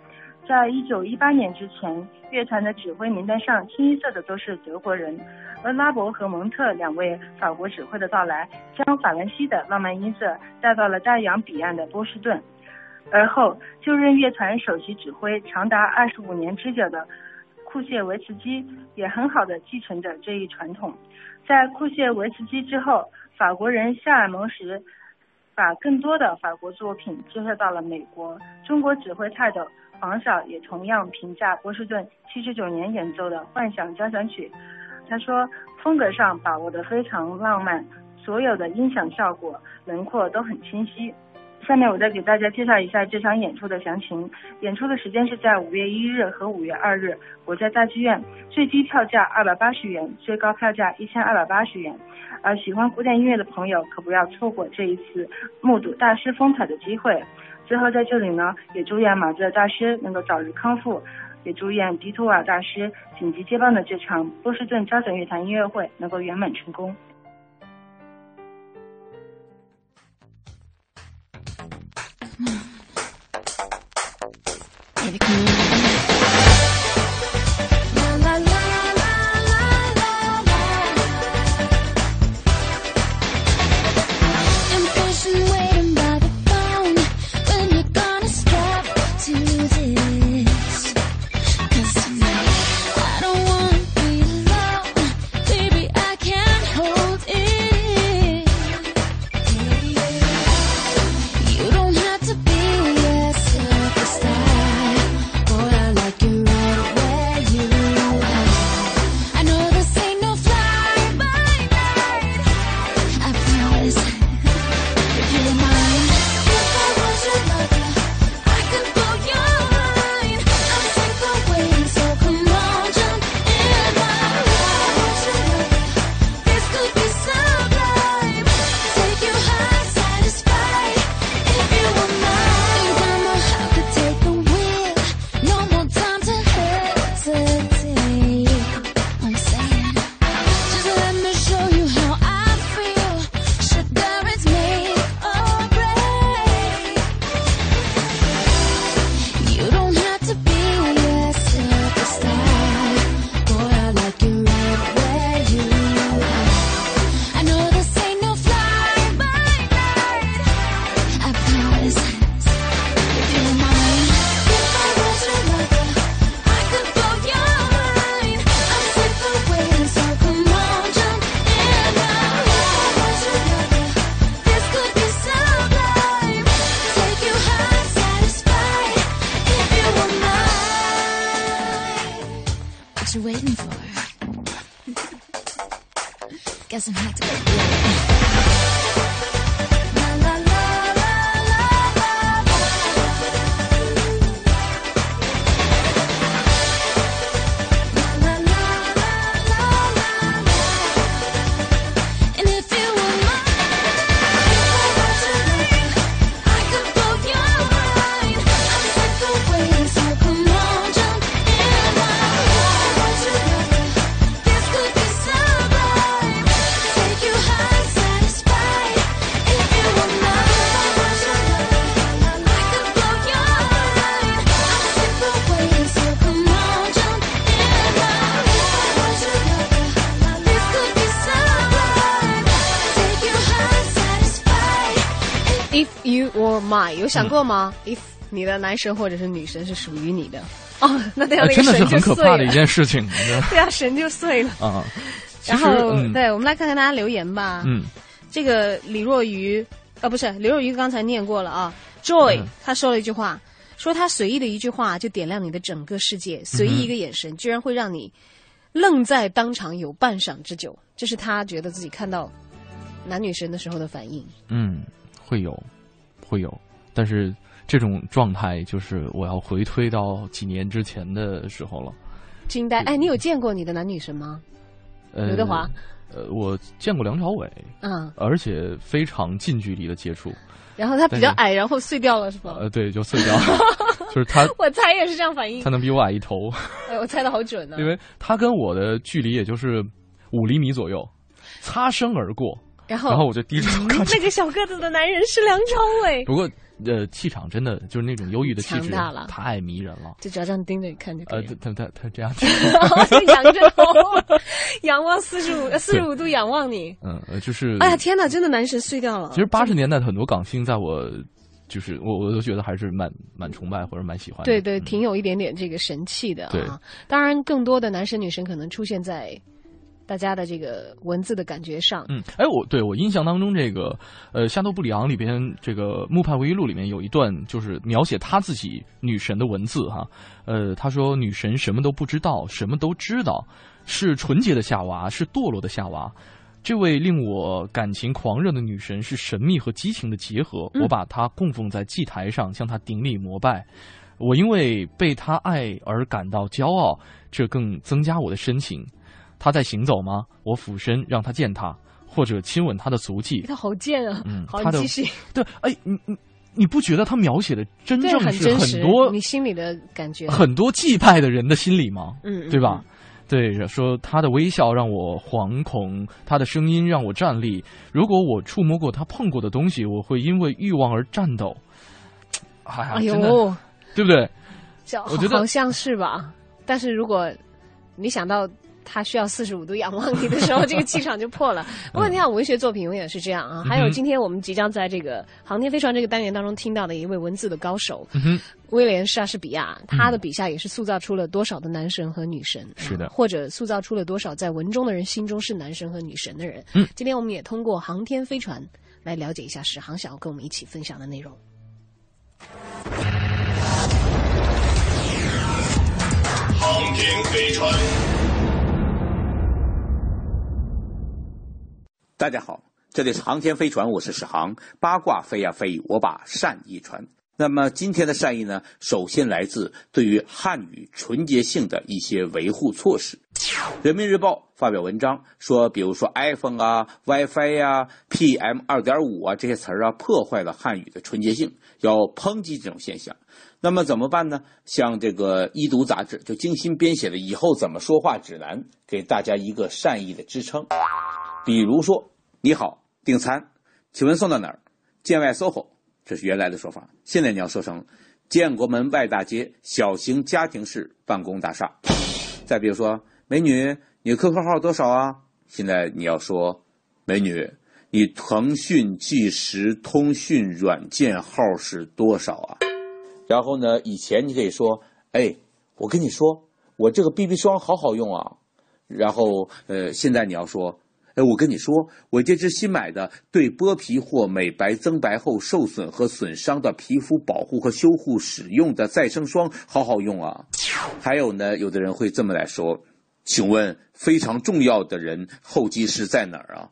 K: 在一九一八年之前，乐团的指挥名单上清一色的都是德国人，而拉伯和蒙特两位法国指挥的到来，将法兰西的浪漫音色带到了大洋彼岸的波士顿。而后就任乐团首席指挥长达二十五年之久的库谢维茨基，也很好的继承着这一传统。在库谢维茨基之后，法国人夏尔蒙什把更多的法国作品介绍到了美国。中国指挥泰斗黄晓也同样评价波士顿七十九年演奏的《幻想交响曲》，他说风格上把握得非常浪漫，所有的音响效果轮廓都很清晰。下面我再给大家介绍一下这场演出的详情。演出的时间是在五月一日和五月二日，国家大剧院，最低票价二百八十元，最高票价一千二百八十元。呃，喜欢古典音乐的朋友可不要错过这一次目睹大师风采的机会。最后在这里呢，也祝愿马泽大师能够早日康复，也祝愿迪图瓦大师紧急接棒的这场波士顿交响乐团音乐会能够圆满成功。
L: like me. doesn't have to
B: be. my，有想过吗、嗯、？If 你的男神或者是女神是属于你的，哦，那那样那个
A: 神就碎了、哎、真的是很可怕的一件事情。
B: 对啊，神就碎了
A: 啊。
B: 然后，嗯、对，我们来看看大家留言吧。
A: 嗯，
B: 这个李若愚，呃，不是李若愚，刚才念过了啊。Joy，、嗯、他说了一句话，说他随意的一句话就点亮你的整个世界，随意一个眼神、嗯、居然会让你愣在当场有半晌之久。这是他觉得自己看到男女神的时候的反应。
A: 嗯。会有，会有，但是这种状态就是我要回推到几年之前的时候了。
B: 惊呆！哎，你有见过你的男女神吗？
A: 呃，
B: 刘德华。
A: 呃，我见过梁朝伟。
B: 嗯。
A: 而且非常近距离的接触。
B: 然后他比较矮，然后碎掉了，是吧？
A: 呃，对，就碎掉了。就是他。
B: 我猜也是这样反应。
A: 他能比我矮一头。
B: 哎，我猜的好准呢、啊。
A: 因为他跟我的距离也就是五厘米左右，擦身而过。
B: 然后，
A: 然后我就低着头看、嗯。
B: 那个小个子的男人是梁朝伟。
A: 不过，呃，气场真的就是那种忧郁的气质，
B: 大了，
A: 太迷人了。
B: 就只要这样盯着你看就可以。
A: 呃，他他他这样，
B: 仰着头，仰望四十五四十五度仰望你。
A: 嗯，就是。
B: 哎呀天哪，真的男神碎掉了。
A: 其实八十年代很多港星，在我就是我我都觉得还是蛮蛮崇拜或者蛮喜欢的。
B: 对对，挺有一点点这个神气的啊。
A: 对，
B: 当然更多的男神女神可能出现在。大家的这个文字的感觉上，
A: 嗯，哎，我对我印象当中，这个呃，《夏多布里昂》里边这个《木派回忆录》里面有一段，就是描写他自己女神的文字哈。呃，他说：“女神什么都不知道，什么都知道，是纯洁的夏娃，是堕落的夏娃。这位令我感情狂热的女神是神秘和激情的结合。
B: 嗯、
A: 我把她供奉在祭台上，向她顶礼膜拜。我因为被她爱而感到骄傲，这更增加我的深情。”他在行走吗？我俯身让他见他，或者亲吻他的足迹。
B: 他好贱啊！
A: 嗯，
B: 好继续。
A: 对，哎，你你你不觉得他描写的真正是
B: 很
A: 多
B: 你心里的感觉？
A: 很多祭拜的人的心理吗？
B: 嗯，
A: 对吧？对，说他的微笑让我惶恐，他的声音让我站立。如果我触摸过他碰过的东西，我会因为欲望而颤抖。哎呀，
B: 哎呦，
A: 对不对？
B: 我觉得好像是吧。但是如果你想到。他需要四十五度仰望你的时候，这个气场就破了。不过你看，文学作品永远是这样啊。还有今天我们即将在这个《航天飞船》这个单元当中听到的一位文字的高手，
A: 嗯、
B: 威廉·莎士比亚，他的笔下也是塑造出了多少的男神和女神，
A: 是的、
B: 啊，或者塑造出了多少在文中的人心中是男神和女神的人。
A: 嗯，
B: 今天我们也通过《航天飞船》来了解一下史航想要跟我们一起分享的内容。
F: 航天飞船。
M: 大家好，这里是航天飞船，我是史航。八卦飞呀飞，我把善意传。那么今天的善意呢，首先来自对于汉语纯洁性的一些维护措施。人民日报发表文章说，比如说 iPhone 啊、WiFi 呀、PM 二点五啊这些词儿啊，破坏了汉语的纯洁性，要抨击这种现象。那么怎么办呢？像这个《一读》杂志就精心编写的《以后怎么说话指南》，给大家一个善意的支撑。比如说，你好，订餐，请问送到哪儿？建外 SOHO，这是原来的说法。现在你要说成建国门外大街小型家庭式办公大厦。再比如说，美女，你 QQ 号多少啊？现在你要说，美女，你腾讯即时通讯软件号是多少啊？然后呢，以前你可以说，哎，我跟你说，我这个 BB 霜好好用啊。然后，呃，现在你要说。哎，我跟你说，我这支新买的对剥皮或美白增白后受损和损伤的皮肤保护和修护使用的再生霜好好用啊。还有呢，有的人会这么来说：请问非常重要的人候机室在哪儿啊？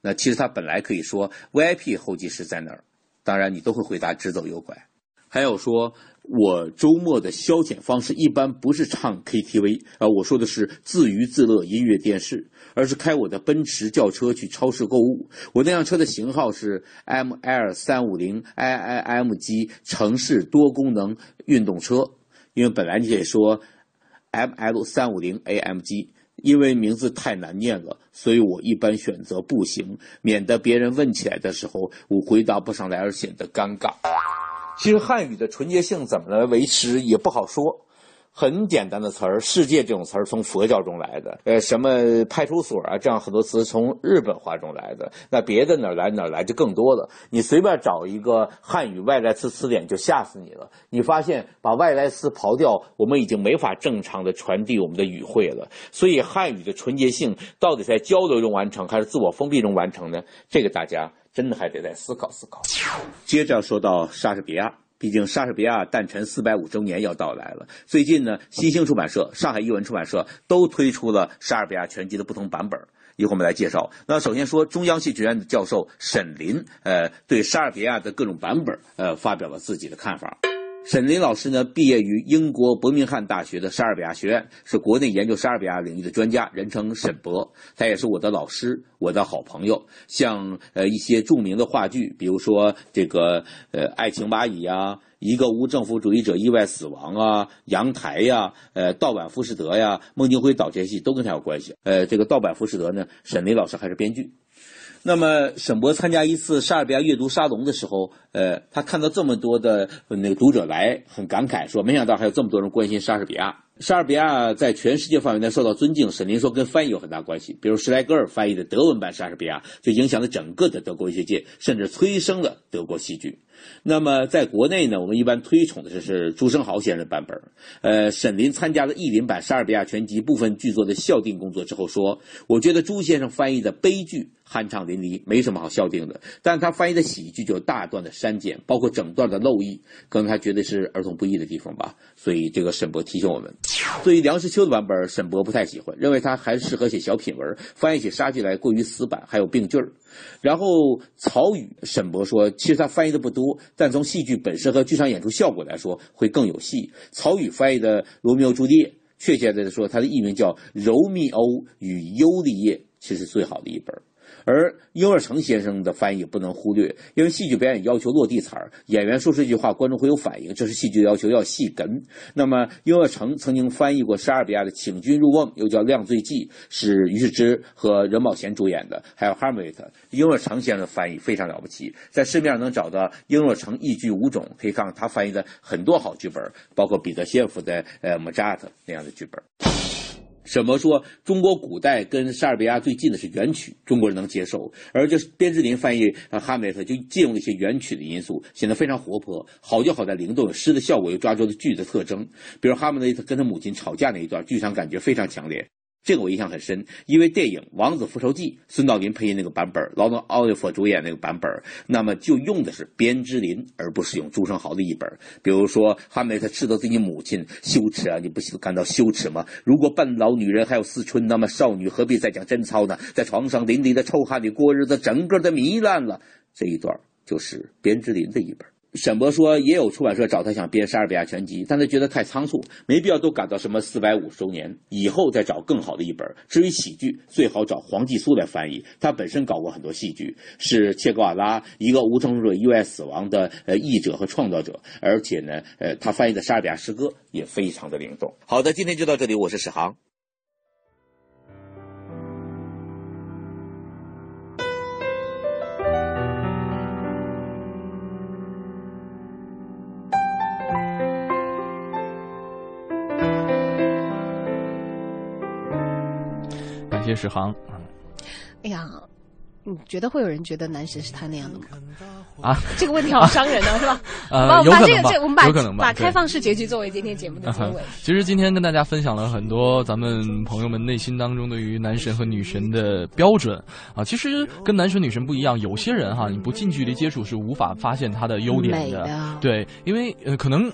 M: 那其实他本来可以说 VIP 候机室在哪儿，当然你都会回答直走右拐。还有说，我周末的消遣方式一般不是唱 KTV 啊，我说的是自娱自乐音乐电视，而是开我的奔驰轿车去超市购物。我那辆车的型号是 ML 三五零 IIMG 城市多功能运动车，因为本来你可以说 ML 三五零 AMG。因为名字太难念了，所以我一般选择步行，免得别人问起来的时候我回答不上来而显得尴尬。其实汉语的纯洁性怎么来维持也不好说。很简单的词儿，世界这种词儿从佛教中来的，呃，什么派出所啊，这样很多词从日本话中来的。那别的哪儿来哪儿来就更多了。你随便找一个汉语外来词词典就吓死你了。你发现把外来词刨掉，我们已经没法正常的传递我们的语汇了。所以汉语的纯洁性到底在交流中完成还是自我封闭中完成呢？这个大家真的还得再思考思考。接着说到莎士比亚。毕竟莎士比亚诞辰四百五周年要到来了。最近呢，新兴出版社、上海译文出版社都推出了莎士比亚全集的不同版本。一会儿我们来介绍。那首先说，中央戏剧学院的教授沈林，呃，对莎士比亚的各种版本，呃，发表了自己的看法。沈林老师呢，毕业于英国伯明翰大学的莎士比亚学院，是国内研究莎士比亚领域的专家，人称沈博。他也是我的老师，我的好朋友。像呃一些著名的话剧，比如说这个呃《爱情蚂蚁》呀，一个无政府主义者意外死亡啊，阳台呀，呃盗版浮士德呀，孟京辉导这些戏都跟他有关系。呃，这个盗版浮士德呢，沈林老师还是编剧。那么沈博参加一次莎士比亚阅读沙龙的时候，呃，他看到这么多的那个读者来，很感慨，说没想到还有这么多人关心莎士比亚。莎士比亚在全世界范围内受到尊敬，沈林说跟翻译有很大关系。比如施莱格尔翻译的德文版莎士比亚，就影响了整个的德国文学界，甚至催生了德国戏剧。那么在国内呢，我们一般推崇的就是朱生豪先生的版本。呃，沈林参加了译林版莎士比亚全集部分剧作的校订工作之后说：“我觉得朱先生翻译的悲剧酣畅淋漓，没什么好校订的。但他翻译的喜剧就有大段的删减，包括整段的漏译，可能他觉得是儿童不宜的地方吧。所以这个沈博提醒我们。”对于梁实秋的版本，沈博不太喜欢，认为他还适合写小品文，翻译起莎剧来过于死板，还有病句儿。然后曹禺，沈博说，其实他翻译的不多，但从戏剧本身和剧场演出效果来说，会更有戏。曹禺翻译的《罗密欧朱丽叶》，确切的说，他的译名叫《柔密欧与尤利叶》，其实最好的一本。而英若诚先生的翻译不能忽略，因为戏剧表演要求落地词儿，演员说出一句话，观众会有反应，这是戏剧要求，要细根。那么英若诚曾经翻译过莎士比亚的《请君入瓮》，又叫《量罪记》，是于世之和任宝贤主演的，还有《哈姆雷特》。英若诚先生的翻译非常了不起，在市面上能找到英若诚译剧五种，可以看看他翻译的很多好剧本，包括彼得谢夫的《呃莫扎特》那样的剧本。什么说中国古代跟塞尔维亚最近的是元曲，中国人能接受；而就是边志林翻译《哈姆雷特》就借用了一些元曲的因素，显得非常活泼。好就好在灵动，诗的效果，又抓住了剧的特征。比如哈姆雷特跟他母亲吵架那一段，剧场感觉非常强烈。这个我印象很深，因为电影《王子复仇记》，孙道临配音那个版本，劳伦·奥利弗主演那个版本，那么就用的是边之琳，而不是用朱生豪的译本。比如说，哈梅特斥责自己母亲：“羞耻啊！你不感到羞耻吗？如果半老女人还有思春，那么少女何必再讲贞操呢？在床上淋漓的臭汗里过日子，整个的糜烂了。”这一段就是边之琳的一本。沈博说，也有出版社找他想编莎士比亚全集，但他觉得太仓促，没必要都赶到什么四百五十周年以后再找更好的一本。至于喜剧，最好找黄继苏来翻译，他本身搞过很多戏剧，是切格瓦拉一个无政府者意外死亡的呃译者和创造者，而且呢，呃，他翻译的莎士比亚诗歌也非常的灵动。好的，今天就到这里，我是史航。
A: 谢世航，
B: 哎呀，你觉得会有人觉得男神是他那样的吗？
A: 啊，
B: 这个问题好伤人呢，是吧？
A: 呃，
B: 有可能
A: 吧，
B: 我们把
A: 有可能吧，
B: 把开放式结局作为今天节目的结尾。
A: 其实今天跟大家分享了很多咱们朋友们内心当中对于男神和女神的标准啊。其实跟男神女神不一样，有些人哈，你不近距离接触是无法发现他的优点的。对，因为呃，可能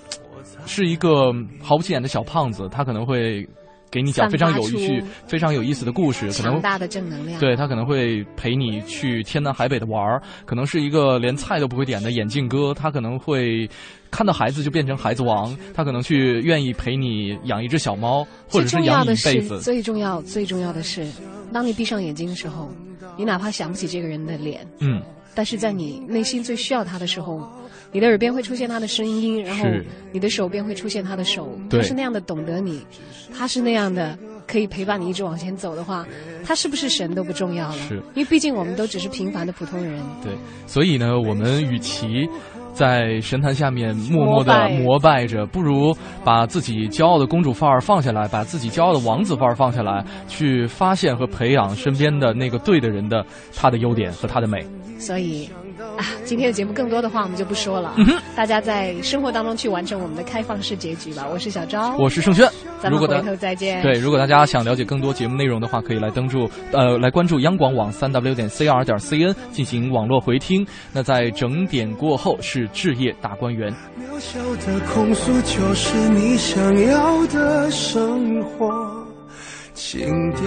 A: 是一个毫不起眼的小胖子，他可能会。给你讲非常有趣、非常有意思的故事，可能
B: 大的正能量。
A: 对他可能会陪你去天南海北的玩儿，可能是一个连菜都不会点的眼镜哥，他可能会看到孩子就变成孩子王，他可能去愿意陪你养一只小猫，或者是养你一辈子。
B: 最重要、最重要的是，当你闭上眼睛的时候，你哪怕想不起这个人的脸，
A: 嗯，
B: 但是在你内心最需要他的时候。你的耳边会出现他的声音，然后你的手边会出现他的手，他是那样的懂得你，他是那样的可以陪伴你一直往前走的话，他是不是神都不重要了，
A: 是
B: 因为毕竟我们都只是平凡的普通人。
A: 对，所以呢，我们与其。在神坛下面默默的膜拜着，不如把自己骄傲的公主范儿放下来，把自己骄傲的王子范儿放下来，去发现和培养身边的那个对的人的他的优点和他的美。
B: 所以，啊，今天的节目更多的话我们就不说了，大家在生活当中去完成我们的开放式结局吧。我是小昭，
A: 我是盛轩，
B: 咱们回头再见。
A: 对，如果大家想了解更多节目内容的话，可以来登录呃来关注央广网三 w 点 c r 点 c n 进行网络回听。那在整点过后是。置业大观园
I: 渺小的控诉就是你想要的生活情调